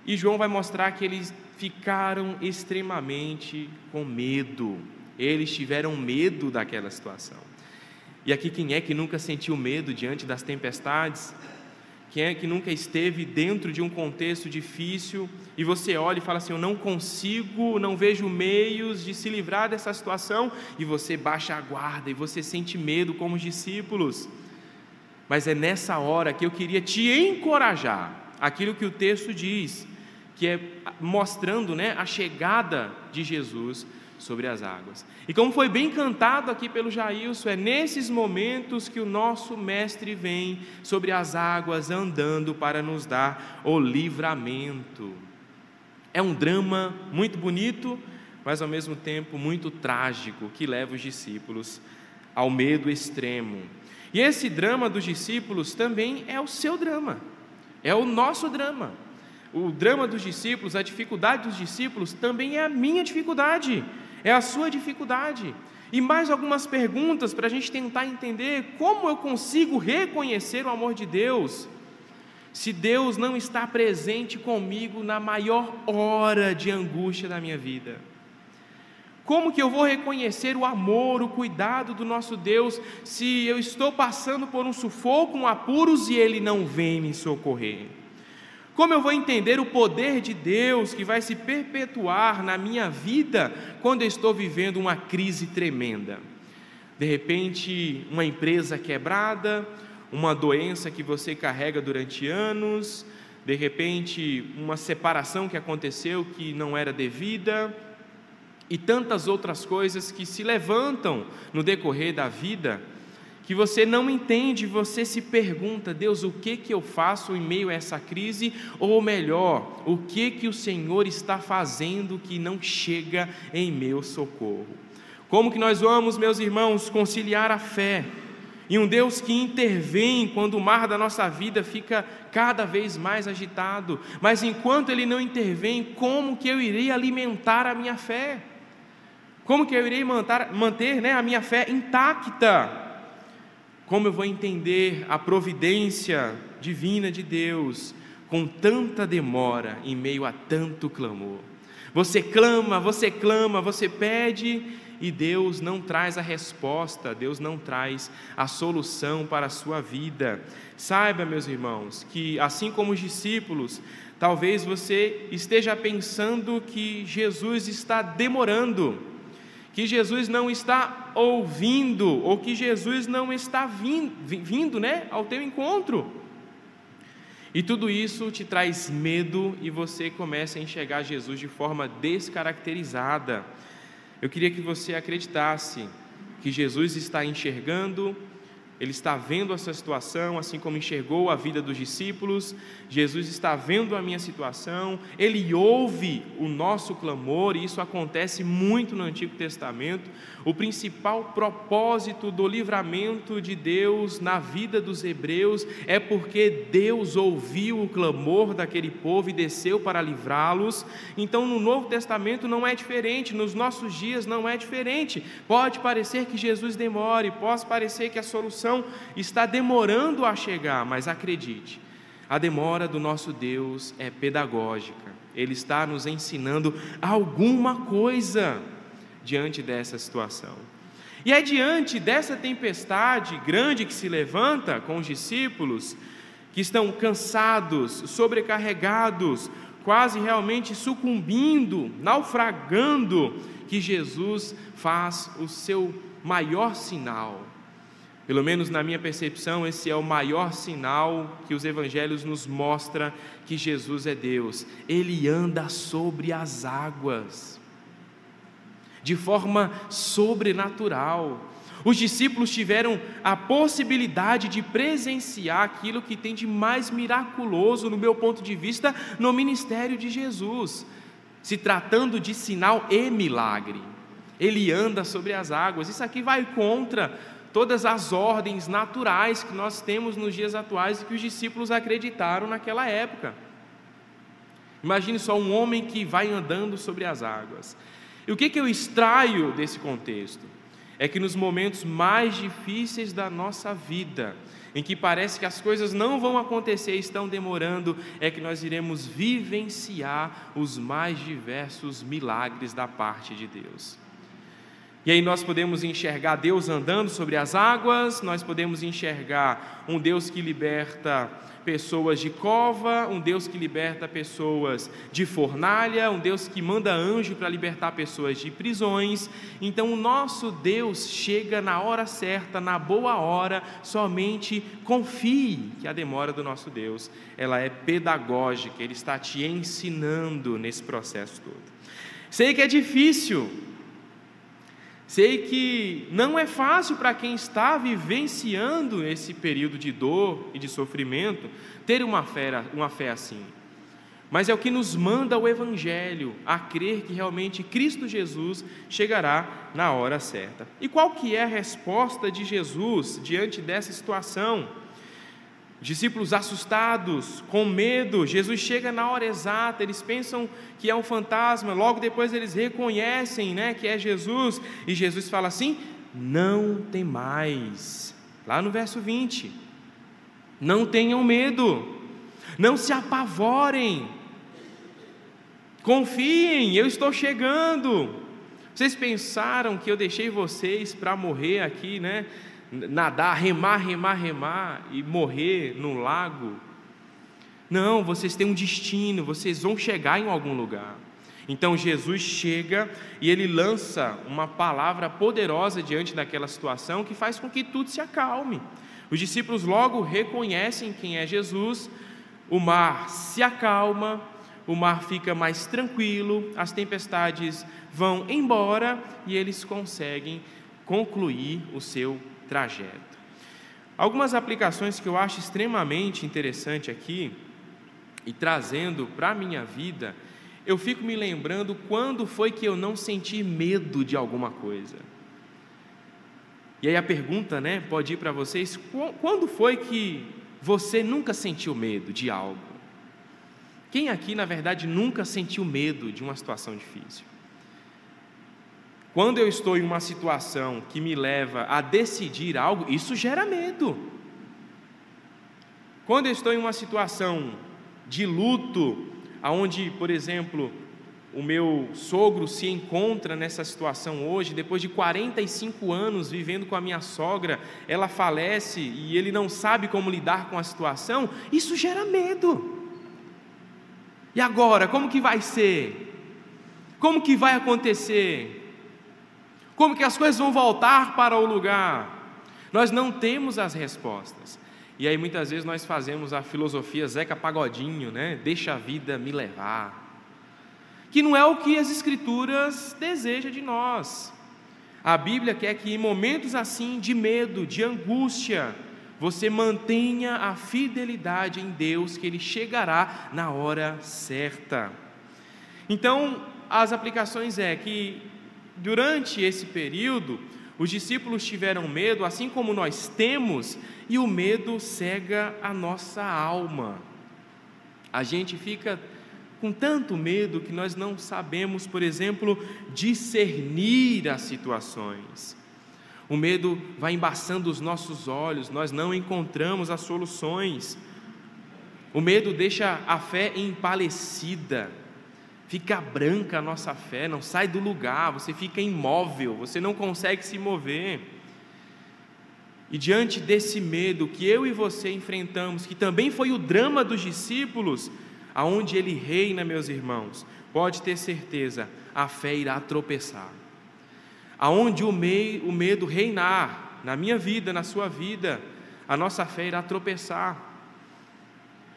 e João vai mostrar que eles ficaram extremamente com medo. Eles tiveram medo daquela situação. E aqui quem é que nunca sentiu medo diante das tempestades? Quem é que nunca esteve dentro de um contexto difícil e você olha e fala assim: Eu não consigo, não vejo meios de se livrar dessa situação, e você baixa a guarda e você sente medo como os discípulos. Mas é nessa hora que eu queria te encorajar, aquilo que o texto diz, que é mostrando né, a chegada de Jesus sobre as águas. E como foi bem cantado aqui pelo Jailson, é nesses momentos que o nosso Mestre vem sobre as águas andando para nos dar o livramento. É um drama muito bonito, mas ao mesmo tempo muito trágico que leva os discípulos ao medo extremo. E esse drama dos discípulos também é o seu drama, é o nosso drama. O drama dos discípulos, a dificuldade dos discípulos também é a minha dificuldade é a sua dificuldade. E mais algumas perguntas para a gente tentar entender como eu consigo reconhecer o amor de Deus, se Deus não está presente comigo na maior hora de angústia da minha vida. Como que eu vou reconhecer o amor, o cuidado do nosso Deus, se eu estou passando por um sufoco, um apuros e Ele não vem me socorrer? Como eu vou entender o poder de Deus que vai se perpetuar na minha vida quando eu estou vivendo uma crise tremenda? De repente, uma empresa quebrada, uma doença que você carrega durante anos, de repente, uma separação que aconteceu que não era devida, e tantas outras coisas que se levantam no decorrer da vida que você não entende, você se pergunta, Deus, o que que eu faço em meio a essa crise? Ou melhor, o que que o Senhor está fazendo que não chega em meu socorro? Como que nós vamos, meus irmãos, conciliar a fé e um Deus que intervém quando o mar da nossa vida fica cada vez mais agitado, mas enquanto ele não intervém, como que eu irei alimentar a minha fé? Como que eu irei manter, manter né, a minha fé intacta? Como eu vou entender a providência divina de Deus com tanta demora em meio a tanto clamor? Você clama, você clama, você pede e Deus não traz a resposta, Deus não traz a solução para a sua vida. Saiba, meus irmãos, que assim como os discípulos, talvez você esteja pensando que Jesus está demorando que Jesus não está ouvindo, ou que Jesus não está vindo, vindo né, ao teu encontro. E tudo isso te traz medo e você começa a enxergar Jesus de forma descaracterizada. Eu queria que você acreditasse que Jesus está enxergando ele está vendo essa situação, assim como enxergou a vida dos discípulos. Jesus está vendo a minha situação, ele ouve o nosso clamor, e isso acontece muito no Antigo Testamento. O principal propósito do livramento de Deus na vida dos hebreus é porque Deus ouviu o clamor daquele povo e desceu para livrá-los. Então, no Novo Testamento não é diferente, nos nossos dias não é diferente. Pode parecer que Jesus demore, pode parecer que a solução está demorando a chegar, mas acredite, a demora do nosso Deus é pedagógica. Ele está nos ensinando alguma coisa diante dessa situação. E é diante dessa tempestade grande que se levanta com os discípulos, que estão cansados, sobrecarregados, quase realmente sucumbindo, naufragando, que Jesus faz o seu maior sinal, pelo menos na minha percepção, esse é o maior sinal que os evangelhos nos mostra que Jesus é Deus. Ele anda sobre as águas. De forma sobrenatural. Os discípulos tiveram a possibilidade de presenciar aquilo que tem de mais miraculoso, no meu ponto de vista, no ministério de Jesus, se tratando de sinal e milagre. Ele anda sobre as águas. Isso aqui vai contra todas as ordens naturais que nós temos nos dias atuais e que os discípulos acreditaram naquela época. Imagine só um homem que vai andando sobre as águas. E o que, que eu extraio desse contexto? É que nos momentos mais difíceis da nossa vida, em que parece que as coisas não vão acontecer, estão demorando, é que nós iremos vivenciar os mais diversos milagres da parte de Deus. E aí nós podemos enxergar Deus andando sobre as águas, nós podemos enxergar um Deus que liberta pessoas de cova, um Deus que liberta pessoas de fornalha, um Deus que manda anjo para libertar pessoas de prisões. Então o nosso Deus chega na hora certa, na boa hora, somente confie que a demora do nosso Deus, ela é pedagógica, ele está te ensinando nesse processo todo. Sei que é difícil, Sei que não é fácil para quem está vivenciando esse período de dor e de sofrimento ter uma fé, uma fé assim. Mas é o que nos manda o Evangelho a crer que realmente Cristo Jesus chegará na hora certa. E qual que é a resposta de Jesus diante dessa situação? Discípulos assustados, com medo, Jesus chega na hora exata, eles pensam que é um fantasma, logo depois eles reconhecem né, que é Jesus, e Jesus fala assim: não tem mais. Lá no verso 20: não tenham medo, não se apavorem, confiem, eu estou chegando. Vocês pensaram que eu deixei vocês para morrer aqui, né? Nadar, remar, remar, remar e morrer no lago. Não, vocês têm um destino, vocês vão chegar em algum lugar. Então Jesus chega e ele lança uma palavra poderosa diante daquela situação que faz com que tudo se acalme. Os discípulos logo reconhecem quem é Jesus, o mar se acalma, o mar fica mais tranquilo, as tempestades vão embora e eles conseguem concluir o seu trajeto. Algumas aplicações que eu acho extremamente interessante aqui, e trazendo para a minha vida, eu fico me lembrando quando foi que eu não senti medo de alguma coisa. E aí a pergunta, né, pode ir para vocês: quando foi que você nunca sentiu medo de algo? Quem aqui, na verdade, nunca sentiu medo de uma situação difícil? Quando eu estou em uma situação que me leva a decidir algo, isso gera medo. Quando eu estou em uma situação de luto, aonde, por exemplo, o meu sogro se encontra nessa situação hoje, depois de 45 anos vivendo com a minha sogra, ela falece e ele não sabe como lidar com a situação, isso gera medo. E agora, como que vai ser? Como que vai acontecer? Como que as coisas vão voltar para o lugar? Nós não temos as respostas. E aí muitas vezes nós fazemos a filosofia Zeca Pagodinho, né? Deixa a vida me levar. Que não é o que as escrituras desejam de nós. A Bíblia quer que em momentos assim de medo, de angústia, você mantenha a fidelidade em Deus, que Ele chegará na hora certa. Então, as aplicações é que durante esse período, os discípulos tiveram medo, assim como nós temos, e o medo cega a nossa alma. A gente fica com tanto medo que nós não sabemos, por exemplo, discernir as situações. O medo vai embaçando os nossos olhos, nós não encontramos as soluções. O medo deixa a fé empalecida, fica branca a nossa fé, não sai do lugar, você fica imóvel, você não consegue se mover. E diante desse medo que eu e você enfrentamos, que também foi o drama dos discípulos, aonde ele reina, meus irmãos, pode ter certeza, a fé irá tropeçar. Aonde o, mei, o medo reinar, na minha vida, na sua vida, a nossa fé irá tropeçar.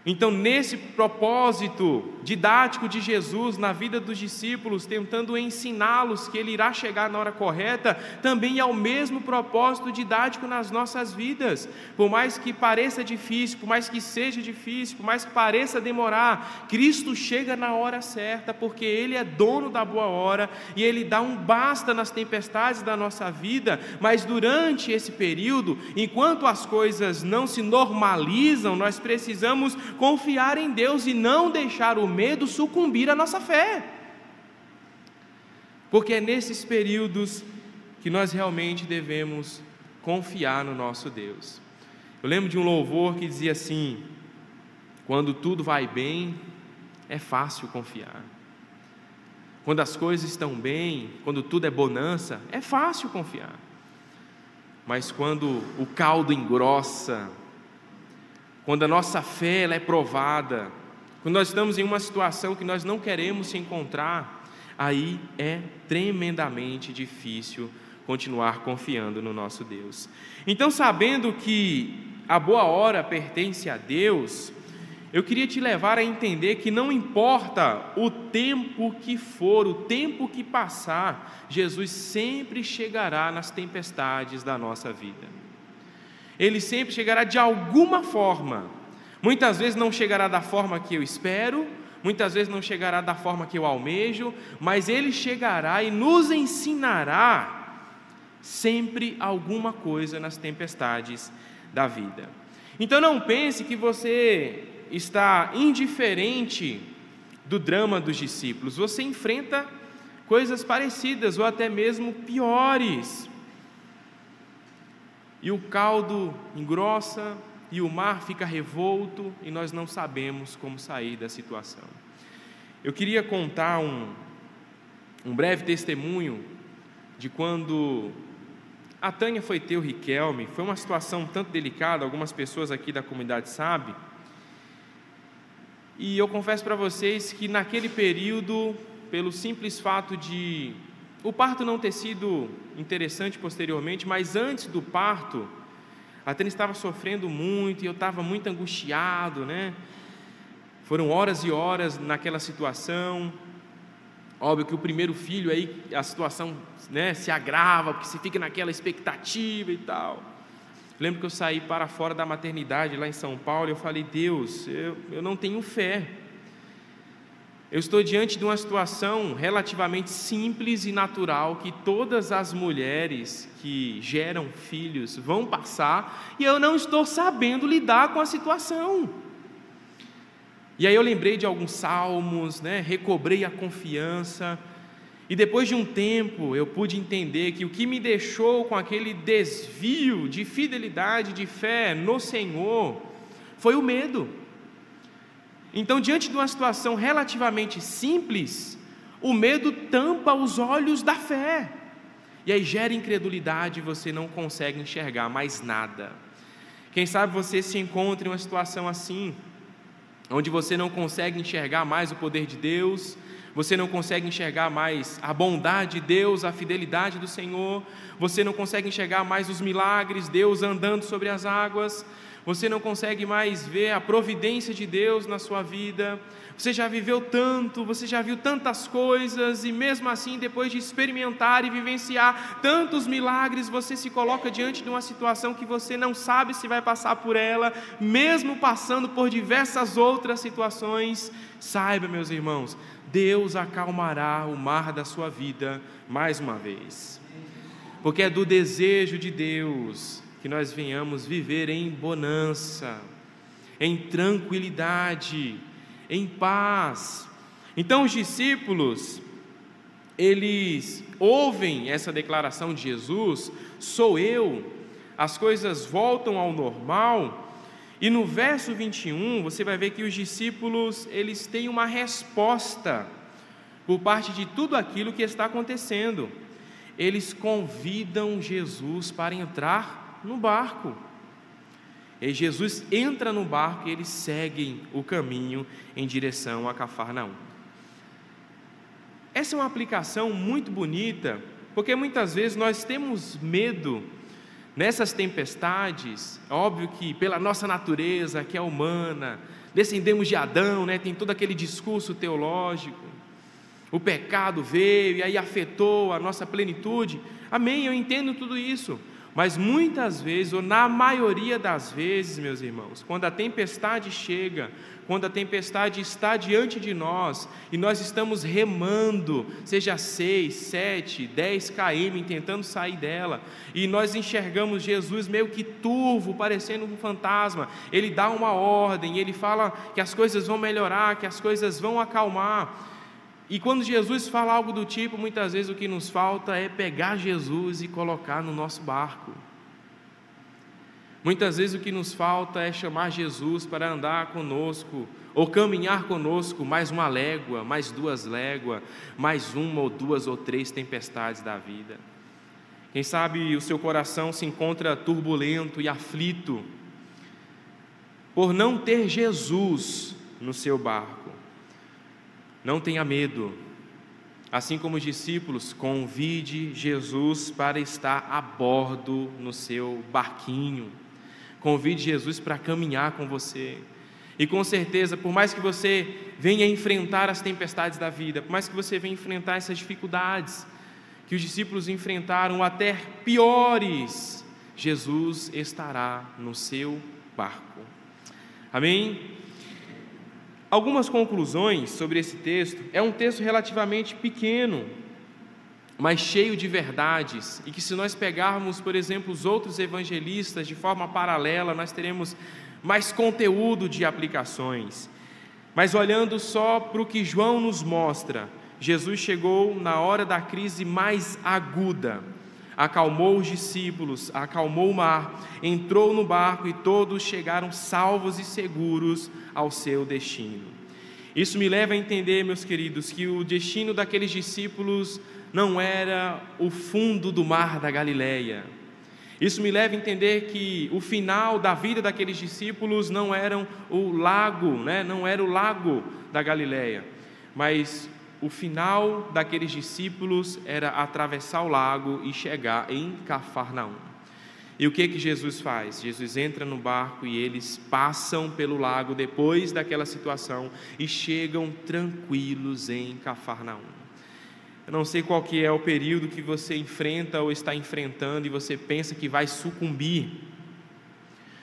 Então, nesse propósito didático de Jesus na vida dos discípulos, tentando ensiná-los que ele irá chegar na hora correta, também é o mesmo propósito didático nas nossas vidas. Por mais que pareça difícil, por mais que seja difícil, por mais que pareça demorar, Cristo chega na hora certa, porque ele é dono da boa hora e ele dá um basta nas tempestades da nossa vida, mas durante esse período, enquanto as coisas não se normalizam, nós precisamos confiar em Deus e não deixar o medo sucumbir à nossa fé. Porque é nesses períodos que nós realmente devemos confiar no nosso Deus. Eu lembro de um louvor que dizia assim: quando tudo vai bem, é fácil confiar. Quando as coisas estão bem, quando tudo é bonança, é fácil confiar. Mas quando o caldo engrossa, quando a nossa fé ela é provada, quando nós estamos em uma situação que nós não queremos se encontrar, aí é tremendamente difícil continuar confiando no nosso Deus. Então, sabendo que a boa hora pertence a Deus, eu queria te levar a entender que não importa o tempo que for, o tempo que passar, Jesus sempre chegará nas tempestades da nossa vida ele sempre chegará de alguma forma. Muitas vezes não chegará da forma que eu espero, muitas vezes não chegará da forma que eu almejo, mas ele chegará e nos ensinará sempre alguma coisa nas tempestades da vida. Então não pense que você está indiferente do drama dos discípulos, você enfrenta coisas parecidas ou até mesmo piores e o caldo engrossa e o mar fica revolto e nós não sabemos como sair da situação. Eu queria contar um, um breve testemunho de quando a Tânia foi ter o Riquelme, foi uma situação tanto delicada, algumas pessoas aqui da comunidade sabem. E eu confesso para vocês que naquele período, pelo simples fato de o parto não ter sido interessante posteriormente, mas antes do parto, a Tânia estava sofrendo muito e eu estava muito angustiado, né? Foram horas e horas naquela situação. Óbvio que o primeiro filho aí a situação né, se agrava, porque você fica naquela expectativa e tal. Lembro que eu saí para fora da maternidade lá em São Paulo e eu falei: Deus, eu, eu não tenho fé. Eu estou diante de uma situação relativamente simples e natural que todas as mulheres que geram filhos vão passar e eu não estou sabendo lidar com a situação. E aí eu lembrei de alguns salmos, né? recobrei a confiança, e depois de um tempo eu pude entender que o que me deixou com aquele desvio de fidelidade, de fé no Senhor, foi o medo. Então, diante de uma situação relativamente simples, o medo tampa os olhos da fé. E aí gera incredulidade e você não consegue enxergar mais nada. Quem sabe você se encontra em uma situação assim, onde você não consegue enxergar mais o poder de Deus, você não consegue enxergar mais a bondade de Deus, a fidelidade do Senhor, você não consegue enxergar mais os milagres, Deus andando sobre as águas, você não consegue mais ver a providência de Deus na sua vida, você já viveu tanto, você já viu tantas coisas, e mesmo assim, depois de experimentar e vivenciar tantos milagres, você se coloca diante de uma situação que você não sabe se vai passar por ela, mesmo passando por diversas outras situações. Saiba, meus irmãos, Deus acalmará o mar da sua vida mais uma vez, porque é do desejo de Deus que nós venhamos viver em bonança, em tranquilidade, em paz. Então os discípulos, eles ouvem essa declaração de Jesus: sou eu, as coisas voltam ao normal. E no verso 21, você vai ver que os discípulos, eles têm uma resposta por parte de tudo aquilo que está acontecendo. Eles convidam Jesus para entrar no barco. E Jesus entra no barco e eles seguem o caminho em direção a Cafarnaum. Essa é uma aplicação muito bonita, porque muitas vezes nós temos medo nessas tempestades, óbvio que pela nossa natureza, que é humana, descendemos de Adão, né, tem todo aquele discurso teológico. O pecado veio e aí afetou a nossa plenitude. Amém, eu entendo tudo isso. Mas muitas vezes, ou na maioria das vezes, meus irmãos, quando a tempestade chega, quando a tempestade está diante de nós e nós estamos remando, seja 6, 7, 10 km, tentando sair dela, e nós enxergamos Jesus meio que turvo, parecendo um fantasma, ele dá uma ordem, ele fala que as coisas vão melhorar, que as coisas vão acalmar. E quando Jesus fala algo do tipo, muitas vezes o que nos falta é pegar Jesus e colocar no nosso barco. Muitas vezes o que nos falta é chamar Jesus para andar conosco, ou caminhar conosco mais uma légua, mais duas léguas, mais uma ou duas ou três tempestades da vida. Quem sabe o seu coração se encontra turbulento e aflito por não ter Jesus no seu barco. Não tenha medo. Assim como os discípulos, convide Jesus para estar a bordo no seu barquinho. Convide Jesus para caminhar com você. E com certeza, por mais que você venha enfrentar as tempestades da vida, por mais que você venha enfrentar essas dificuldades que os discípulos enfrentaram, até piores, Jesus estará no seu barco. Amém? Algumas conclusões sobre esse texto. É um texto relativamente pequeno, mas cheio de verdades, e que se nós pegarmos, por exemplo, os outros evangelistas de forma paralela, nós teremos mais conteúdo de aplicações. Mas olhando só para o que João nos mostra, Jesus chegou na hora da crise mais aguda, acalmou os discípulos, acalmou o mar, entrou no barco e todos chegaram salvos e seguros ao seu destino. Isso me leva a entender, meus queridos, que o destino daqueles discípulos não era o fundo do mar da Galileia. Isso me leva a entender que o final da vida daqueles discípulos não era o lago, né? não era o lago da Galileia, mas o final daqueles discípulos era atravessar o lago e chegar em Cafarnaum. E o que que Jesus faz? Jesus entra no barco e eles passam pelo lago depois daquela situação e chegam tranquilos em Cafarnaum. Eu não sei qual que é o período que você enfrenta ou está enfrentando e você pensa que vai sucumbir.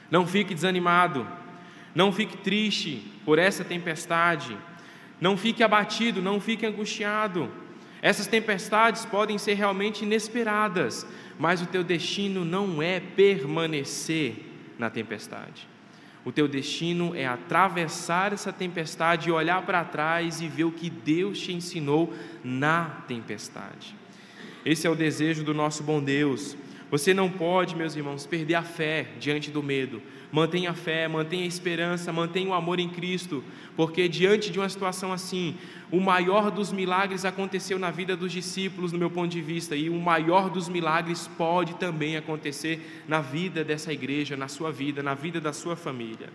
Não fique desanimado, não fique triste por essa tempestade, não fique abatido, não fique angustiado. Essas tempestades podem ser realmente inesperadas, mas o teu destino não é permanecer na tempestade. O teu destino é atravessar essa tempestade e olhar para trás e ver o que Deus te ensinou na tempestade. Esse é o desejo do nosso bom Deus. Você não pode, meus irmãos, perder a fé diante do medo. Mantenha a fé, mantenha a esperança, mantenha o amor em Cristo, porque diante de uma situação assim, o maior dos milagres aconteceu na vida dos discípulos, no meu ponto de vista, e o maior dos milagres pode também acontecer na vida dessa igreja, na sua vida, na vida da sua família.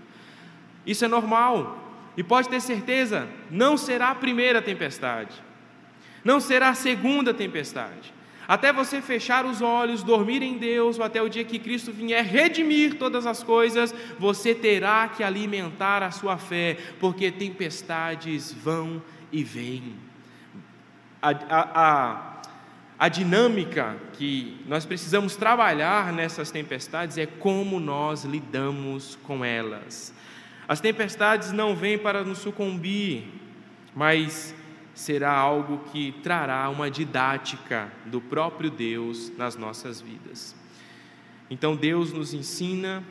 Isso é normal, e pode ter certeza, não será a primeira tempestade, não será a segunda tempestade. Até você fechar os olhos, dormir em Deus, ou até o dia que Cristo vier redimir todas as coisas, você terá que alimentar a sua fé, porque tempestades vão e vêm. A, a, a, a dinâmica que nós precisamos trabalhar nessas tempestades é como nós lidamos com elas. As tempestades não vêm para nos sucumbir, mas será algo que trará uma didática do próprio Deus nas nossas vidas. Então Deus nos ensina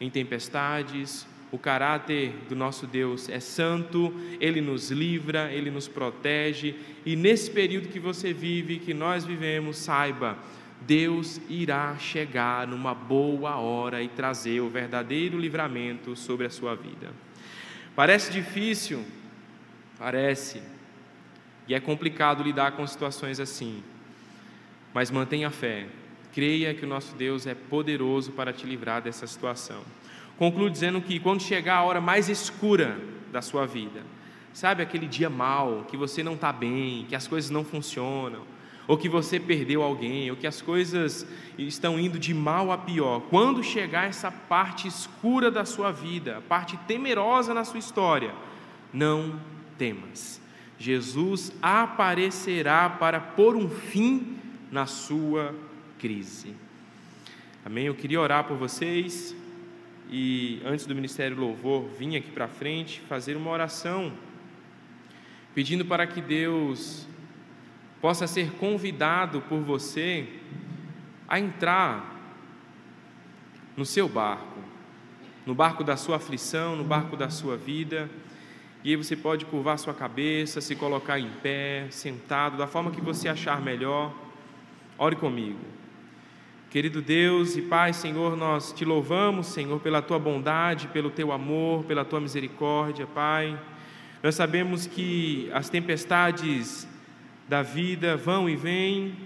em tempestades, o caráter do nosso Deus é santo, ele nos livra, ele nos protege, e nesse período que você vive, que nós vivemos, saiba, Deus irá chegar numa boa hora e trazer o verdadeiro livramento sobre a sua vida. Parece difícil, parece, e é complicado lidar com situações assim. Mas mantenha fé. Creia que o nosso Deus é poderoso para te livrar dessa situação. Concluo dizendo que quando chegar a hora mais escura da sua vida, sabe aquele dia mal, que você não está bem, que as coisas não funcionam, ou que você perdeu alguém, ou que as coisas estão indo de mal a pior, quando chegar essa parte escura da sua vida, a parte temerosa na sua história, não temas. Jesus aparecerá para pôr um fim na sua crise. Amém? Eu queria orar por vocês e antes do ministério louvor vim aqui para frente fazer uma oração pedindo para que Deus possa ser convidado por você a entrar no seu barco, no barco da sua aflição, no barco da sua vida e aí você pode curvar sua cabeça, se colocar em pé, sentado, da forma que você achar melhor. Ore comigo. Querido Deus e Pai, Senhor, nós te louvamos, Senhor, pela tua bondade, pelo teu amor, pela tua misericórdia, Pai. Nós sabemos que as tempestades da vida vão e vêm,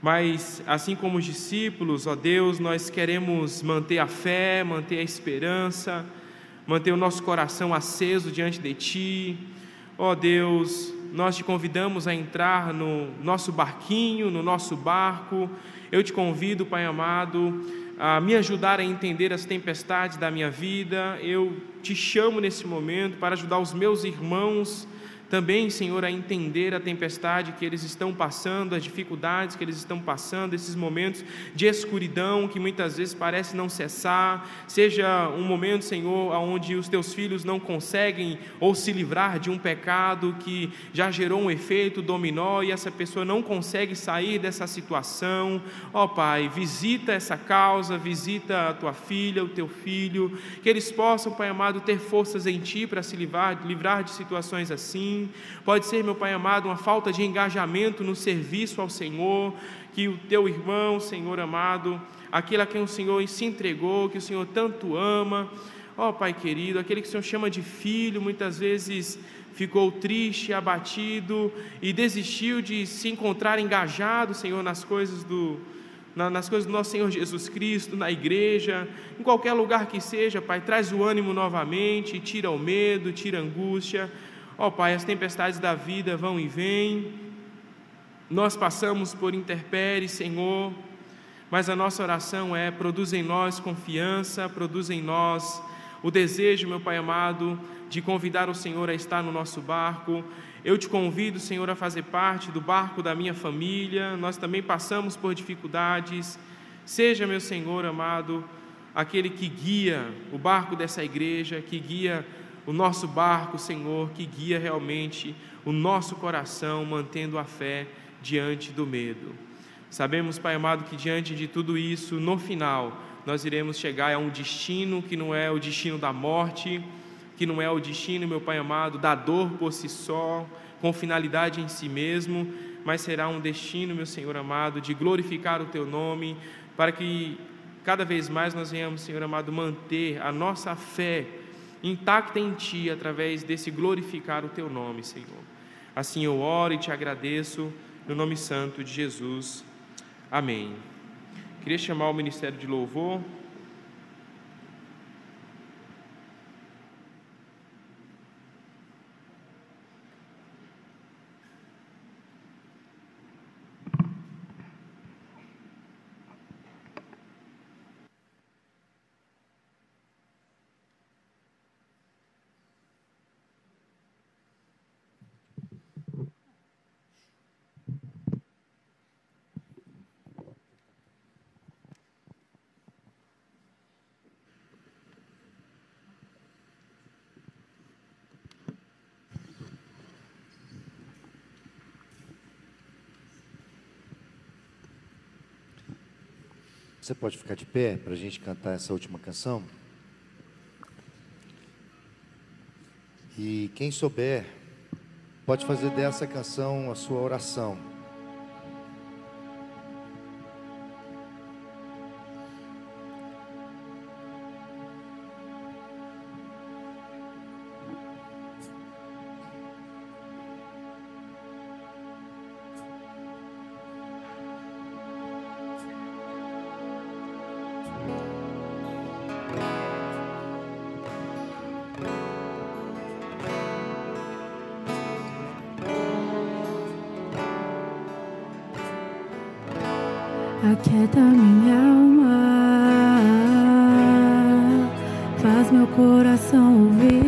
mas assim como os discípulos, ó Deus, nós queremos manter a fé, manter a esperança, manter o nosso coração aceso diante de Ti. Ó oh Deus, nós te convidamos a entrar no nosso barquinho, no nosso barco. Eu te convido, Pai amado, a me ajudar a entender as tempestades da minha vida. Eu te chamo nesse momento para ajudar os meus irmãos também, Senhor, a entender a tempestade que eles estão passando, as dificuldades que eles estão passando, esses momentos de escuridão que muitas vezes parece não cessar. Seja um momento, Senhor, onde os teus filhos não conseguem ou se livrar de um pecado que já gerou um efeito dominó e essa pessoa não consegue sair dessa situação. Ó oh, Pai, visita essa causa, visita a tua filha, o teu filho, que eles possam, Pai amado, ter forças em Ti para se livrar, livrar de situações assim pode ser, meu Pai amado, uma falta de engajamento no serviço ao Senhor, que o teu irmão, Senhor amado, aquele a quem o Senhor se entregou, que o Senhor tanto ama, ó Pai querido, aquele que o Senhor chama de filho, muitas vezes ficou triste, abatido e desistiu de se encontrar engajado, Senhor, nas coisas do, nas coisas do nosso Senhor Jesus Cristo, na igreja, em qualquer lugar que seja, Pai, traz o ânimo novamente, tira o medo, tira a angústia. Ó oh, Pai, as tempestades da vida vão e vêm, nós passamos por interpéries, Senhor, mas a nossa oração é: produz em nós confiança, produz em nós o desejo, meu Pai amado, de convidar o Senhor a estar no nosso barco. Eu te convido, Senhor, a fazer parte do barco da minha família. Nós também passamos por dificuldades. Seja, meu Senhor amado, aquele que guia o barco dessa igreja, que guia o nosso barco, Senhor, que guia realmente o nosso coração, mantendo a fé diante do medo. Sabemos, Pai amado, que diante de tudo isso, no final, nós iremos chegar a um destino que não é o destino da morte, que não é o destino, meu Pai amado, da dor por si só, com finalidade em si mesmo, mas será um destino, meu Senhor amado, de glorificar o Teu nome, para que cada vez mais nós venhamos, Senhor amado, manter a nossa fé intacta em Ti através desse glorificar o Teu nome, Senhor. Assim eu oro e te agradeço no nome santo de Jesus. Amém. Queria chamar o ministério de louvor. Você pode ficar de pé para a gente cantar essa última canção? E quem souber, pode fazer dessa canção a sua oração. aquieta é minha alma, faz meu coração ouvir.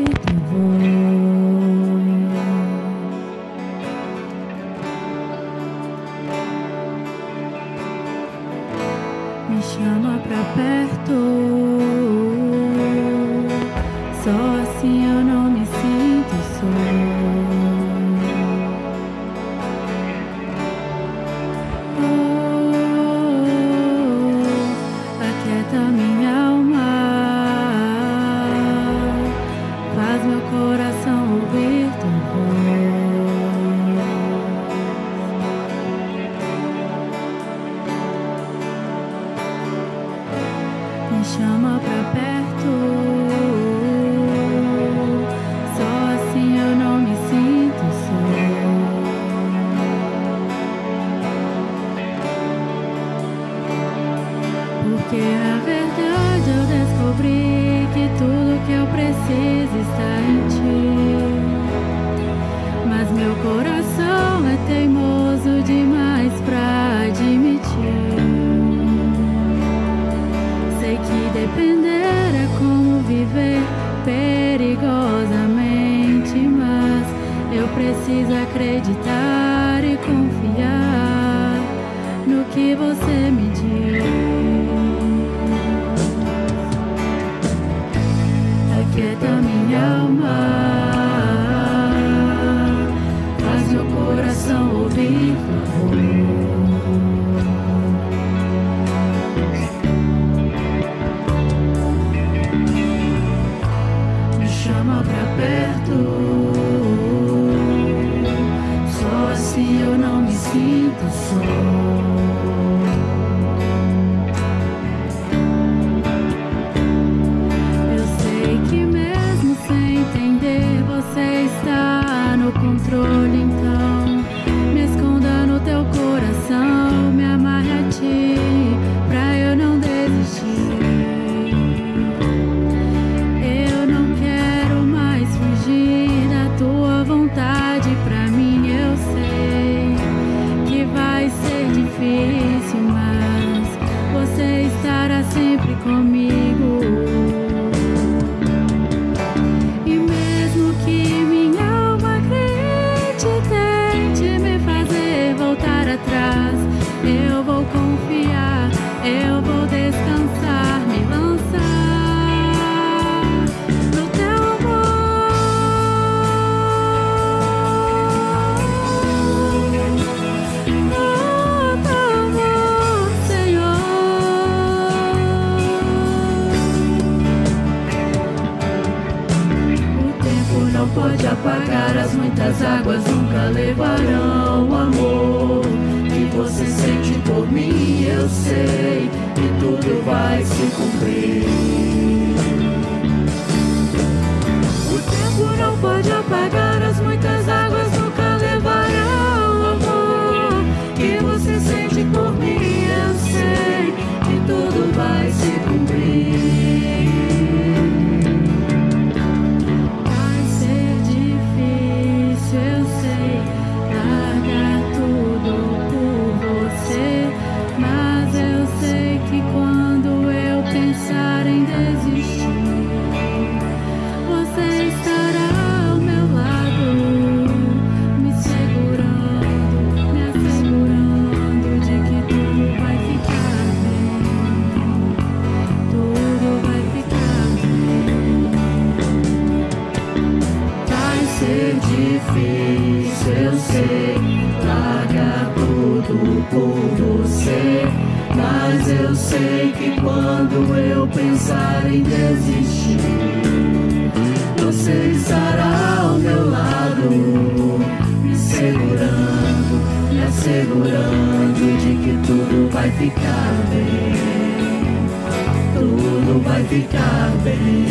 Ficar bem.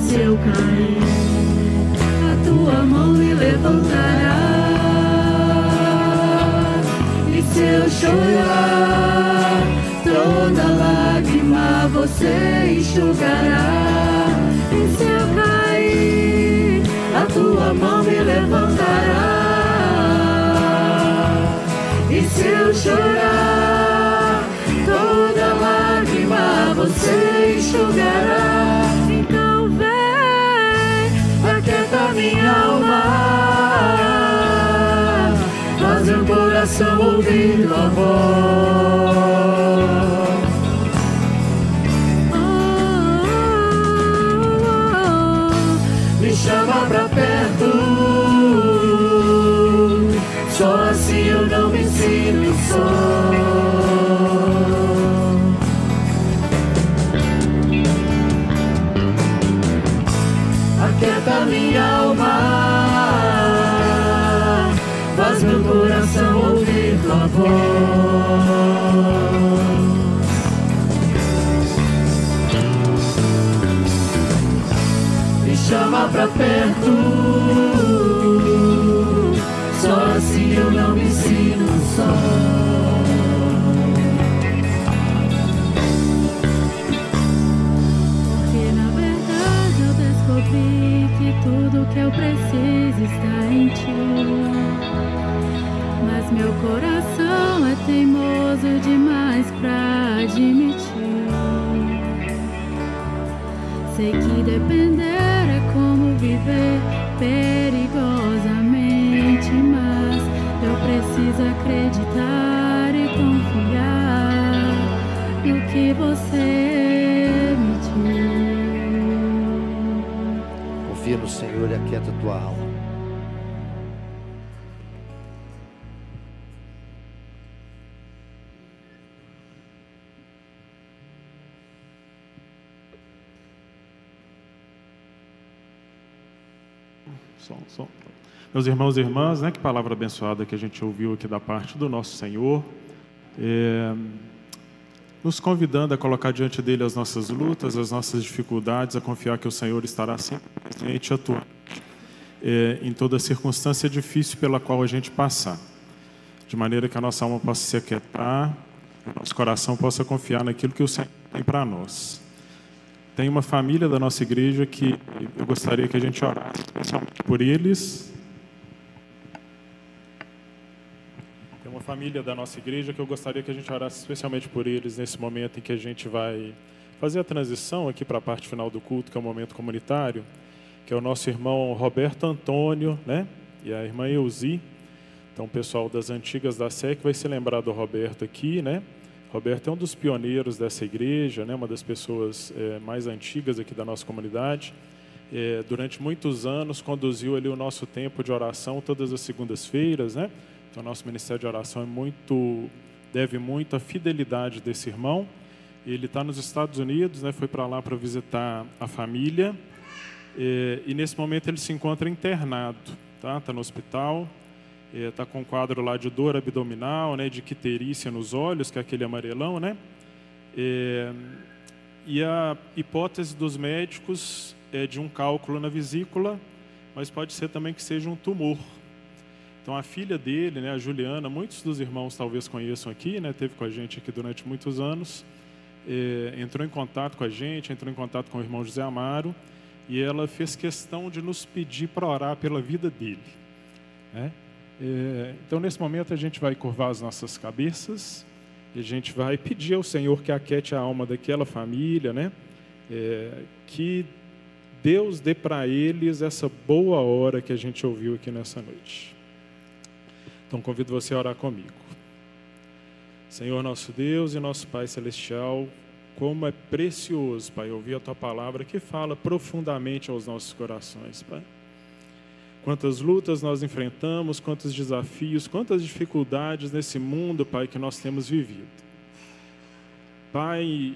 Se eu cair, a tua mão me levantará. E se eu chorar, toda lágrima você enxugará. E se eu cair, a tua mão me levantará. E se eu chorar, você enxugará. Então vem, aquieta minha alma. Faz meu coração ouvir tua voz. Pra perto. Só assim eu não me sinto só. Porque na verdade eu descobri que tudo que eu preciso está em ti. Mas meu coração é teimoso demais pra admitir. Sei que depender viver perigosamente, mas eu preciso acreditar e confiar no que você me diz. Confia no Senhor e aquieta tua alma. Som, som. Meus irmãos e irmãs, né, que palavra abençoada que a gente ouviu aqui da parte do nosso Senhor, é, nos convidando a colocar diante dele as nossas lutas, as nossas dificuldades, a confiar que o Senhor estará sempre presente e atuando é, em toda circunstância difícil pela qual a gente passar, de maneira que a nossa alma possa se aquietar, nosso coração possa confiar naquilo que o Senhor tem para nós. Tem uma família da nossa igreja que eu gostaria que a gente orasse especialmente por eles. Tem uma família da nossa igreja que eu gostaria que a gente orasse especialmente por eles nesse momento em que a gente vai fazer a transição aqui para a parte final do culto, que é o momento comunitário, que é o nosso irmão Roberto Antônio, né? E a irmã Euzi. Então, o pessoal das antigas da SEC vai se lembrar do Roberto aqui, né? Roberto é um dos pioneiros dessa igreja, né, uma das pessoas é, mais antigas aqui da nossa comunidade. É, durante muitos anos conduziu ali o nosso tempo de oração todas as segundas-feiras, né? Então nosso ministério de oração é muito deve muito à fidelidade desse irmão. Ele está nos Estados Unidos, né? Foi para lá para visitar a família é, e nesse momento ele se encontra internado, tá? Está no hospital está com um quadro lá de dor abdominal, né, de quiterícia nos olhos, que é aquele amarelão, né? É, e a hipótese dos médicos é de um cálculo na vesícula, mas pode ser também que seja um tumor. Então a filha dele, né, a Juliana, muitos dos irmãos talvez conheçam aqui, né, teve com a gente aqui durante muitos anos, é, entrou em contato com a gente, entrou em contato com o irmão José Amaro, e ela fez questão de nos pedir para orar pela vida dele. Né? É, então, nesse momento, a gente vai curvar as nossas cabeças e a gente vai pedir ao Senhor que aquete a alma daquela família, né? É, que Deus dê para eles essa boa hora que a gente ouviu aqui nessa noite. Então, convido você a orar comigo. Senhor nosso Deus e nosso Pai Celestial, como é precioso, Pai, ouvir a Tua palavra que fala profundamente aos nossos corações, Pai. Quantas lutas nós enfrentamos, quantos desafios, quantas dificuldades nesse mundo, Pai, que nós temos vivido. Pai,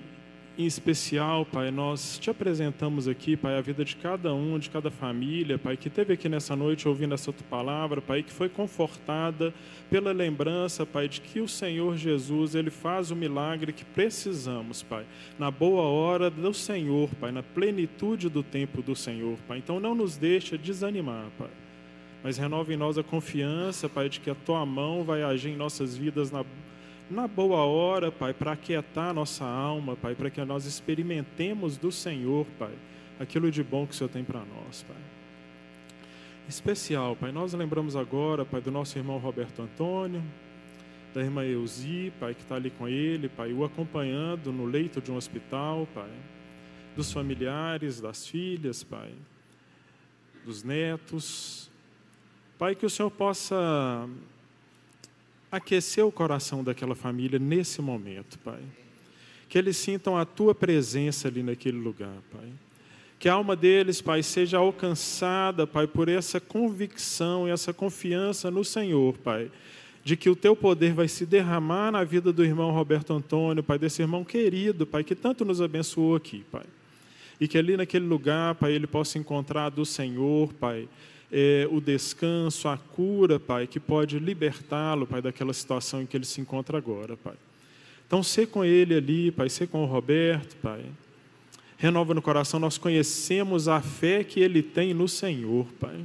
em especial, Pai, nós te apresentamos aqui, Pai, a vida de cada um, de cada família, Pai, que teve aqui nessa noite ouvindo essa tua palavra, Pai, que foi confortada pela lembrança, Pai, de que o Senhor Jesus, Ele faz o milagre que precisamos, Pai, na boa hora do Senhor, Pai, na plenitude do tempo do Senhor, Pai. Então não nos deixa desanimar, Pai mas renova em nós a confiança, Pai, de que a tua mão vai agir em nossas vidas na na boa hora, Pai, para aquietar nossa alma, Pai, para que nós experimentemos do Senhor, Pai, aquilo de bom que o Senhor tem para nós, Pai. Especial, Pai, nós lembramos agora, Pai, do nosso irmão Roberto Antônio, da irmã Eusi, Pai, que está ali com ele, Pai, o acompanhando no leito de um hospital, Pai, dos familiares, das filhas, Pai, dos netos. Pai, que o Senhor possa aquecer o coração daquela família nesse momento, Pai. Que eles sintam a tua presença ali naquele lugar, Pai. Que a alma deles, Pai, seja alcançada, Pai, por essa convicção e essa confiança no Senhor, Pai, de que o teu poder vai se derramar na vida do irmão Roberto Antônio, Pai, desse irmão querido, Pai, que tanto nos abençoou aqui, Pai. E que ali naquele lugar, Pai, ele possa encontrar do Senhor, Pai, é, o descanso, a cura, Pai, que pode libertá-lo, Pai, daquela situação em que ele se encontra agora, Pai. Então, ser com ele ali, Pai, ser com o Roberto, Pai. Renova no coração, nós conhecemos a fé que ele tem no Senhor, Pai.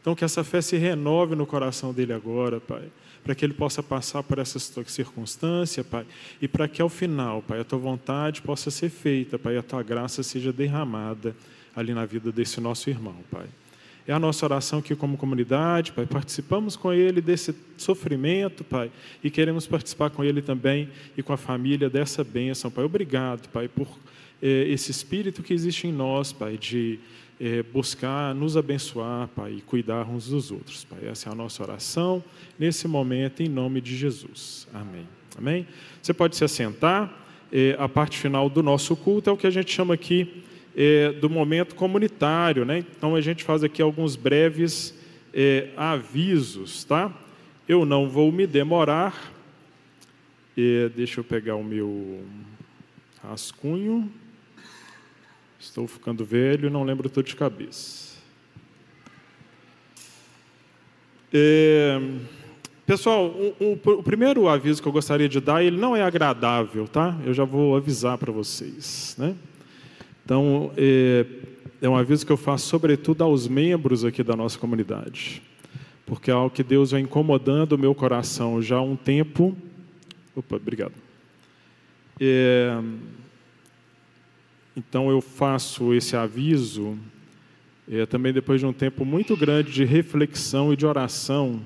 Então, que essa fé se renove no coração dele agora, Pai, para que ele possa passar por essa circunstância, Pai, e para que ao final, Pai, a tua vontade possa ser feita, Pai, e a tua graça seja derramada ali na vida desse nosso irmão, Pai. É a nossa oração aqui como comunidade, Pai. Participamos com Ele desse sofrimento, Pai, e queremos participar com Ele também e com a família dessa bênção, Pai. Obrigado, Pai, por eh, esse espírito que existe em nós, Pai, de eh, buscar nos abençoar, Pai, e cuidar uns dos outros, Pai. Essa é a nossa oração nesse momento, em nome de Jesus. Amém. Amém? Você pode se assentar. Eh, a parte final do nosso culto é o que a gente chama aqui é, do momento comunitário. Né? Então a gente faz aqui alguns breves é, avisos. Tá? Eu não vou me demorar. É, deixa eu pegar o meu rascunho. Estou ficando velho, não lembro tudo de cabeça. É, pessoal, o, o, o, primeiro aviso que eu gostaria de dar, ele não é agradável, tá? Eu já vou avisar para vocês, né? Então, é, é um aviso que eu faço, sobretudo, aos membros aqui da nossa comunidade, porque é algo que Deus vem incomodando o meu coração já há um tempo. Opa, obrigado. É, então, eu faço esse aviso é, também depois de um tempo muito grande de reflexão e de oração.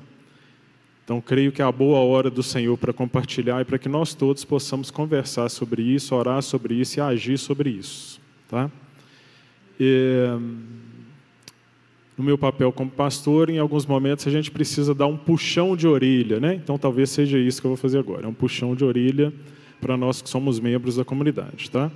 Então, creio que é a boa hora do Senhor para compartilhar e para que nós todos possamos conversar sobre isso, orar sobre isso e agir sobre isso. Tá? E, no meu papel como pastor, em alguns momentos a gente precisa dar um puxão de orelha, né? Então talvez seja isso que eu vou fazer agora, é um puxão de orelha para nós que somos membros da comunidade, tá?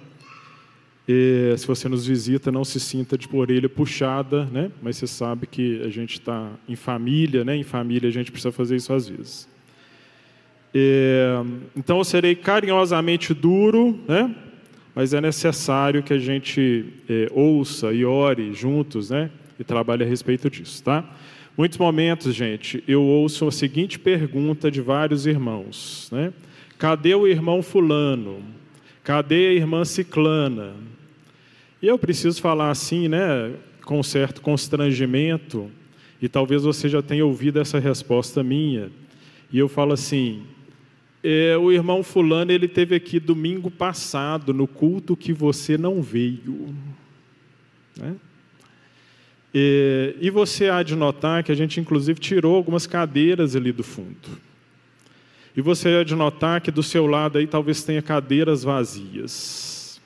E, se você nos visita, não se sinta de orelha puxada, né? Mas você sabe que a gente está em família, né? Em família a gente precisa fazer isso às vezes. E, então eu serei carinhosamente duro, né? Mas é necessário que a gente é, ouça e ore juntos, né? E trabalhe a respeito disso, tá? Muitos momentos, gente, eu ouço a seguinte pergunta de vários irmãos, né? Cadê o irmão fulano? Cadê a irmã ciclana? E eu preciso falar assim, né, com certo constrangimento, e talvez você já tenha ouvido essa resposta minha. E eu falo assim: é, o irmão fulano ele teve aqui domingo passado no culto que você não veio. Né? É, e você há de notar que a gente inclusive tirou algumas cadeiras ali do fundo. E você há de notar que do seu lado aí talvez tenha cadeiras vazias.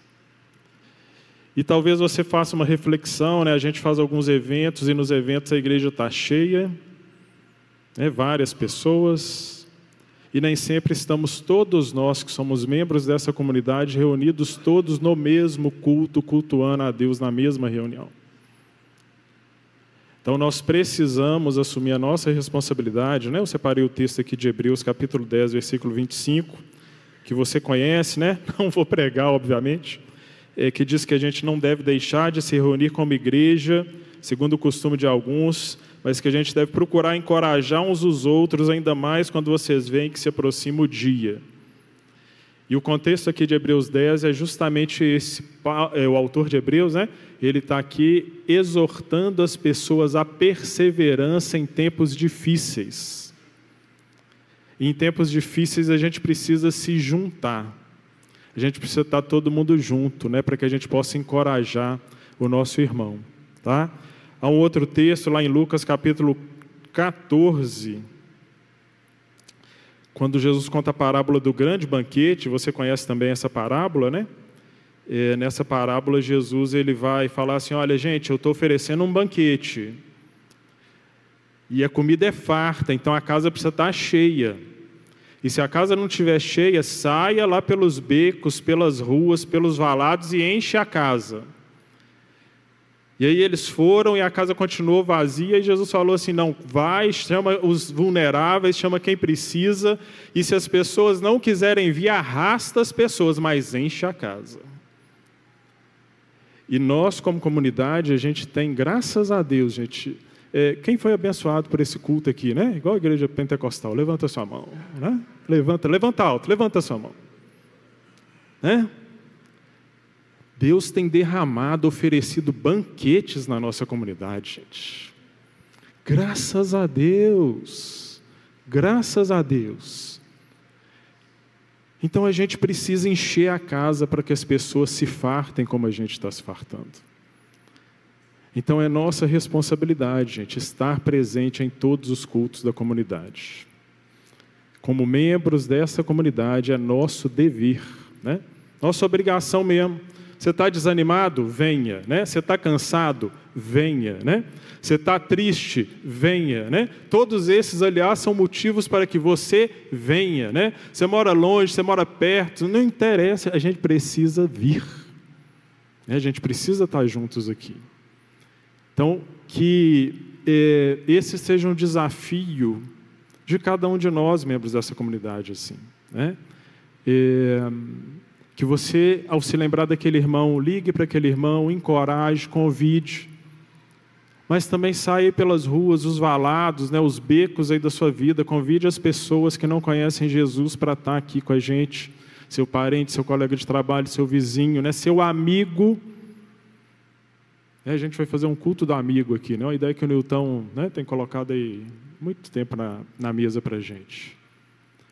E talvez você faça uma reflexão, né? A gente faz alguns eventos e nos eventos a igreja está cheia, né? várias pessoas e nem sempre estamos todos nós que somos membros dessa comunidade reunidos todos no mesmo culto, cultuando a Deus na mesma reunião. Então nós precisamos assumir a nossa responsabilidade, né? Eu separei o texto aqui de Hebreus, capítulo 10, versículo 25, que você conhece, né? Não vou pregar, obviamente, é, que diz que a gente não deve deixar de se reunir como igreja, segundo o costume de alguns, mas que a gente deve procurar encorajar uns os outros, ainda mais quando vocês veem que se aproxima o dia. E o contexto aqui de Hebreus 10 é justamente esse, é, o autor de Hebreus, né? Ele está aqui exortando as pessoas à perseverança em tempos difíceis. E em tempos difíceis a gente precisa se juntar. A gente precisa estar todo mundo junto, né? Para que a gente possa encorajar o nosso irmão, tá? Há um outro texto lá em Lucas capítulo 14, quando Jesus conta a parábola do grande banquete, você conhece também essa parábola, né? É, nessa parábola, Jesus ele vai falar assim: Olha, gente, eu estou oferecendo um banquete. E a comida é farta, então a casa precisa estar cheia. E se a casa não estiver cheia, saia lá pelos becos, pelas ruas, pelos valados e enche a casa. E aí eles foram e a casa continuou vazia e Jesus falou assim: não, vai, chama os vulneráveis, chama quem precisa, e se as pessoas não quiserem vir, arrasta as pessoas, mas enche a casa. E nós, como comunidade, a gente tem, graças a Deus, gente. É, quem foi abençoado por esse culto aqui, né? Igual a igreja pentecostal, levanta sua mão, né? Levanta, levanta alto, levanta sua mão. Né? Deus tem derramado, oferecido banquetes na nossa comunidade, gente. Graças a Deus. Graças a Deus. Então a gente precisa encher a casa para que as pessoas se fartem como a gente está se fartando. Então é nossa responsabilidade, gente, estar presente em todos os cultos da comunidade. Como membros dessa comunidade, é nosso dever, né? nossa obrigação mesmo você está desanimado? Venha. Né? Você está cansado? Venha. Né? Você está triste? Venha. Né? Todos esses, aliás, são motivos para que você venha. Né? Você mora longe, você mora perto, não interessa, a gente precisa vir. Né? A gente precisa estar juntos aqui. Então, que é, esse seja um desafio de cada um de nós, membros dessa comunidade. assim, né? É, que você, ao se lembrar daquele irmão, ligue para aquele irmão, encoraje, convide. Mas também saia pelas ruas, os valados, né, os becos aí da sua vida. Convide as pessoas que não conhecem Jesus para estar aqui com a gente. Seu parente, seu colega de trabalho, seu vizinho, né, seu amigo. É, a gente vai fazer um culto do amigo aqui, né? Uma ideia que o Newton né, tem colocado aí muito tempo na, na mesa para a gente.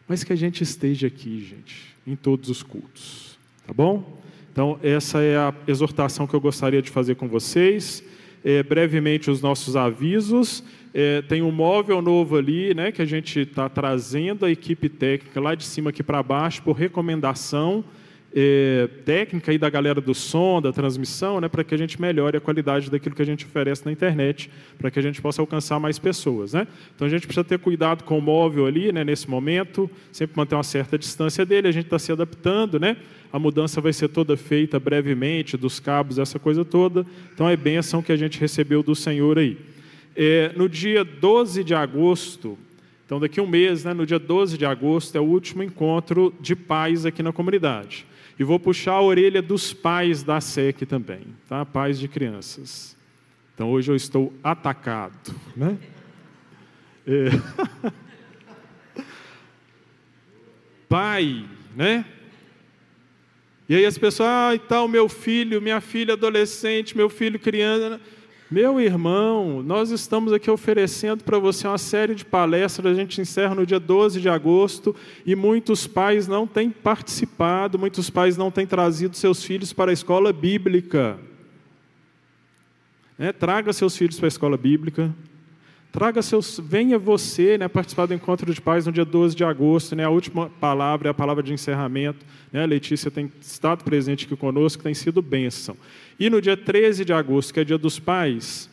Mas que a gente esteja aqui, gente, em todos os cultos. Tá bom? Então, essa é a exortação que eu gostaria de fazer com vocês. É, brevemente, os nossos avisos. É, tem um móvel novo ali, né, que a gente está trazendo a equipe técnica lá de cima aqui para baixo, por recomendação é, técnica aí da galera do som, da transmissão, né, para que a gente melhore a qualidade daquilo que a gente oferece na internet, para que a gente possa alcançar mais pessoas. Né? Então a gente precisa ter cuidado com o móvel ali, né, nesse momento, sempre manter uma certa distância dele, a gente está se adaptando, né? a mudança vai ser toda feita brevemente, dos cabos, essa coisa toda. Então é bênção que a gente recebeu do Senhor aí. É, no dia 12 de agosto, então daqui a um mês, né, no dia 12 de agosto, é o último encontro de pais aqui na comunidade. E vou puxar a orelha dos pais da SEC também, tá? Pais de crianças. Então hoje eu estou atacado, né? É. Pai, né? E aí as pessoas, ah, e tal, meu filho, minha filha adolescente, meu filho criança. Meu irmão, nós estamos aqui oferecendo para você uma série de palestras, a gente encerra no dia 12 de agosto e muitos pais não têm participado, muitos pais não têm trazido seus filhos para a escola bíblica. É, traga seus filhos para a escola bíblica, Traga seus, venha você né, participar do encontro de pais no dia 12 de agosto. Né, a última palavra é a palavra de encerramento. Né, a Letícia tem estado presente aqui conosco, tem sido bênção. E no dia 13 de agosto, que é dia dos pais,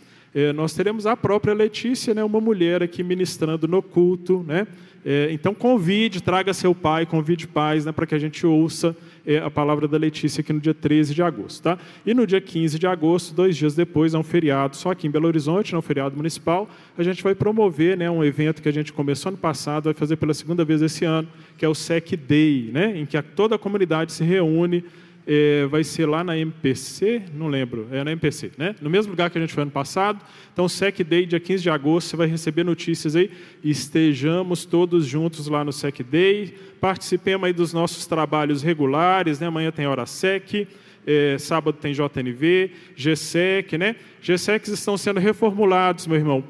nós teremos a própria Letícia, né, uma mulher aqui ministrando no culto. Né? É, então, convide, traga seu pai, convide pais, né, para que a gente ouça é, a palavra da Letícia aqui no dia 13 de agosto. Tá? E no dia 15 de agosto, dois dias depois, é um feriado, só aqui em Belo Horizonte, é um feriado municipal, a gente vai promover né, um evento que a gente começou ano passado, vai fazer pela segunda vez esse ano, que é o SEC Day, né, em que toda a comunidade se reúne é, vai ser lá na MPC, não lembro, é na MPC, né? No mesmo lugar que a gente foi ano passado. Então, SEC Day, dia 15 de agosto, você vai receber notícias aí. Estejamos todos juntos lá no SEC Day. Participemos aí dos nossos trabalhos regulares, né? Amanhã tem hora SEC. É, sábado tem JNV, GSEC, né? GSECs estão sendo reformulados, meu irmão.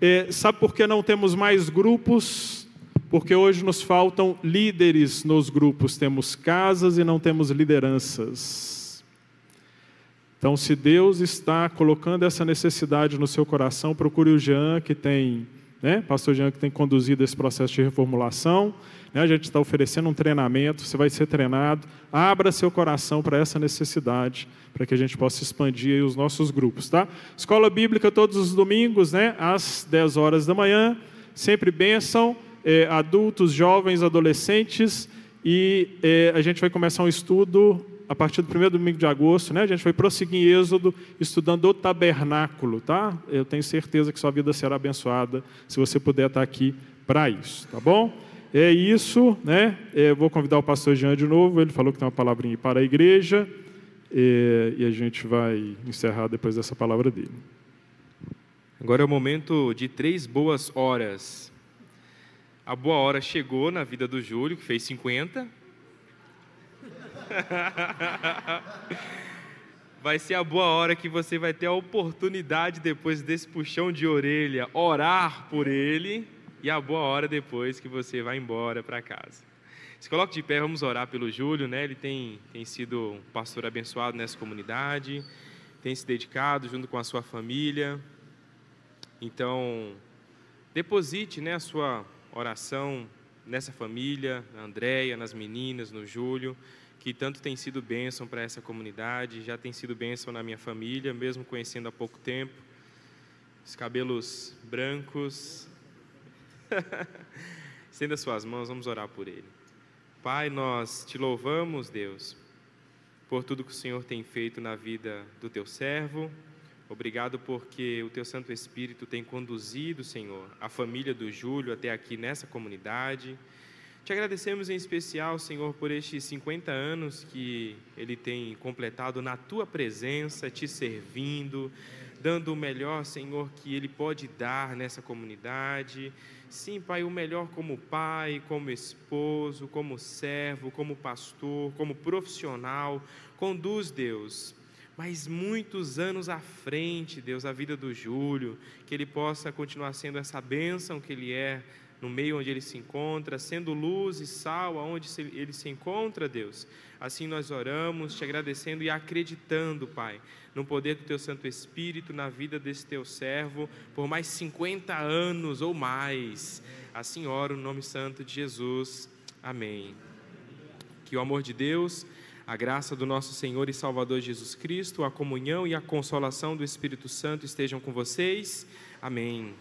É, sabe por que não temos mais grupos porque hoje nos faltam líderes nos grupos, temos casas e não temos lideranças. Então, se Deus está colocando essa necessidade no seu coração, procure o Jean, que tem, né, pastor Jean, que tem conduzido esse processo de reformulação. Né, a gente está oferecendo um treinamento, você vai ser treinado. Abra seu coração para essa necessidade, para que a gente possa expandir os nossos grupos. Tá? Escola Bíblica todos os domingos, né, às 10 horas da manhã, sempre bênção é, adultos, jovens, adolescentes, e é, a gente vai começar um estudo a partir do primeiro domingo de agosto, né? A gente vai prosseguir em Êxodo, estudando o tabernáculo, tá? Eu tenho certeza que sua vida será abençoada se você puder estar aqui para isso, tá bom? É isso, né? É, vou convidar o pastor Jean de novo, ele falou que tem uma palavrinha para a igreja, é, e a gente vai encerrar depois dessa palavra dele. Agora é o momento de três boas horas. A boa hora chegou na vida do Júlio, que fez 50. Vai ser a boa hora que você vai ter a oportunidade, depois desse puxão de orelha, orar por ele. E a boa hora depois que você vai embora para casa. Se coloque de pé, vamos orar pelo Júlio, né? Ele tem, tem sido um pastor abençoado nessa comunidade, tem se dedicado junto com a sua família. Então, deposite né, a sua oração nessa família, na Andréia, nas meninas, no Júlio, que tanto tem sido bênção para essa comunidade, já tem sido bênção na minha família, mesmo conhecendo há pouco tempo. Os cabelos brancos. Estenda suas mãos, vamos orar por ele. Pai, nós te louvamos, Deus, por tudo que o Senhor tem feito na vida do teu servo Obrigado porque o teu Santo Espírito tem conduzido, Senhor, a família do Júlio até aqui nessa comunidade. Te agradecemos em especial, Senhor, por estes 50 anos que ele tem completado na tua presença, te servindo, dando o melhor, Senhor, que ele pode dar nessa comunidade. Sim, Pai, o melhor como pai, como esposo, como servo, como pastor, como profissional. Conduz, Deus, mas muitos anos à frente, Deus, a vida do Júlio, que ele possa continuar sendo essa bênção que ele é no meio onde ele se encontra, sendo luz e sal aonde ele se encontra, Deus. Assim nós oramos, te agradecendo e acreditando, Pai, no poder do teu Santo Espírito na vida desse teu servo por mais 50 anos ou mais. Assim oro no nome santo de Jesus. Amém. Que o amor de Deus a graça do nosso Senhor e Salvador Jesus Cristo, a comunhão e a consolação do Espírito Santo estejam com vocês. Amém.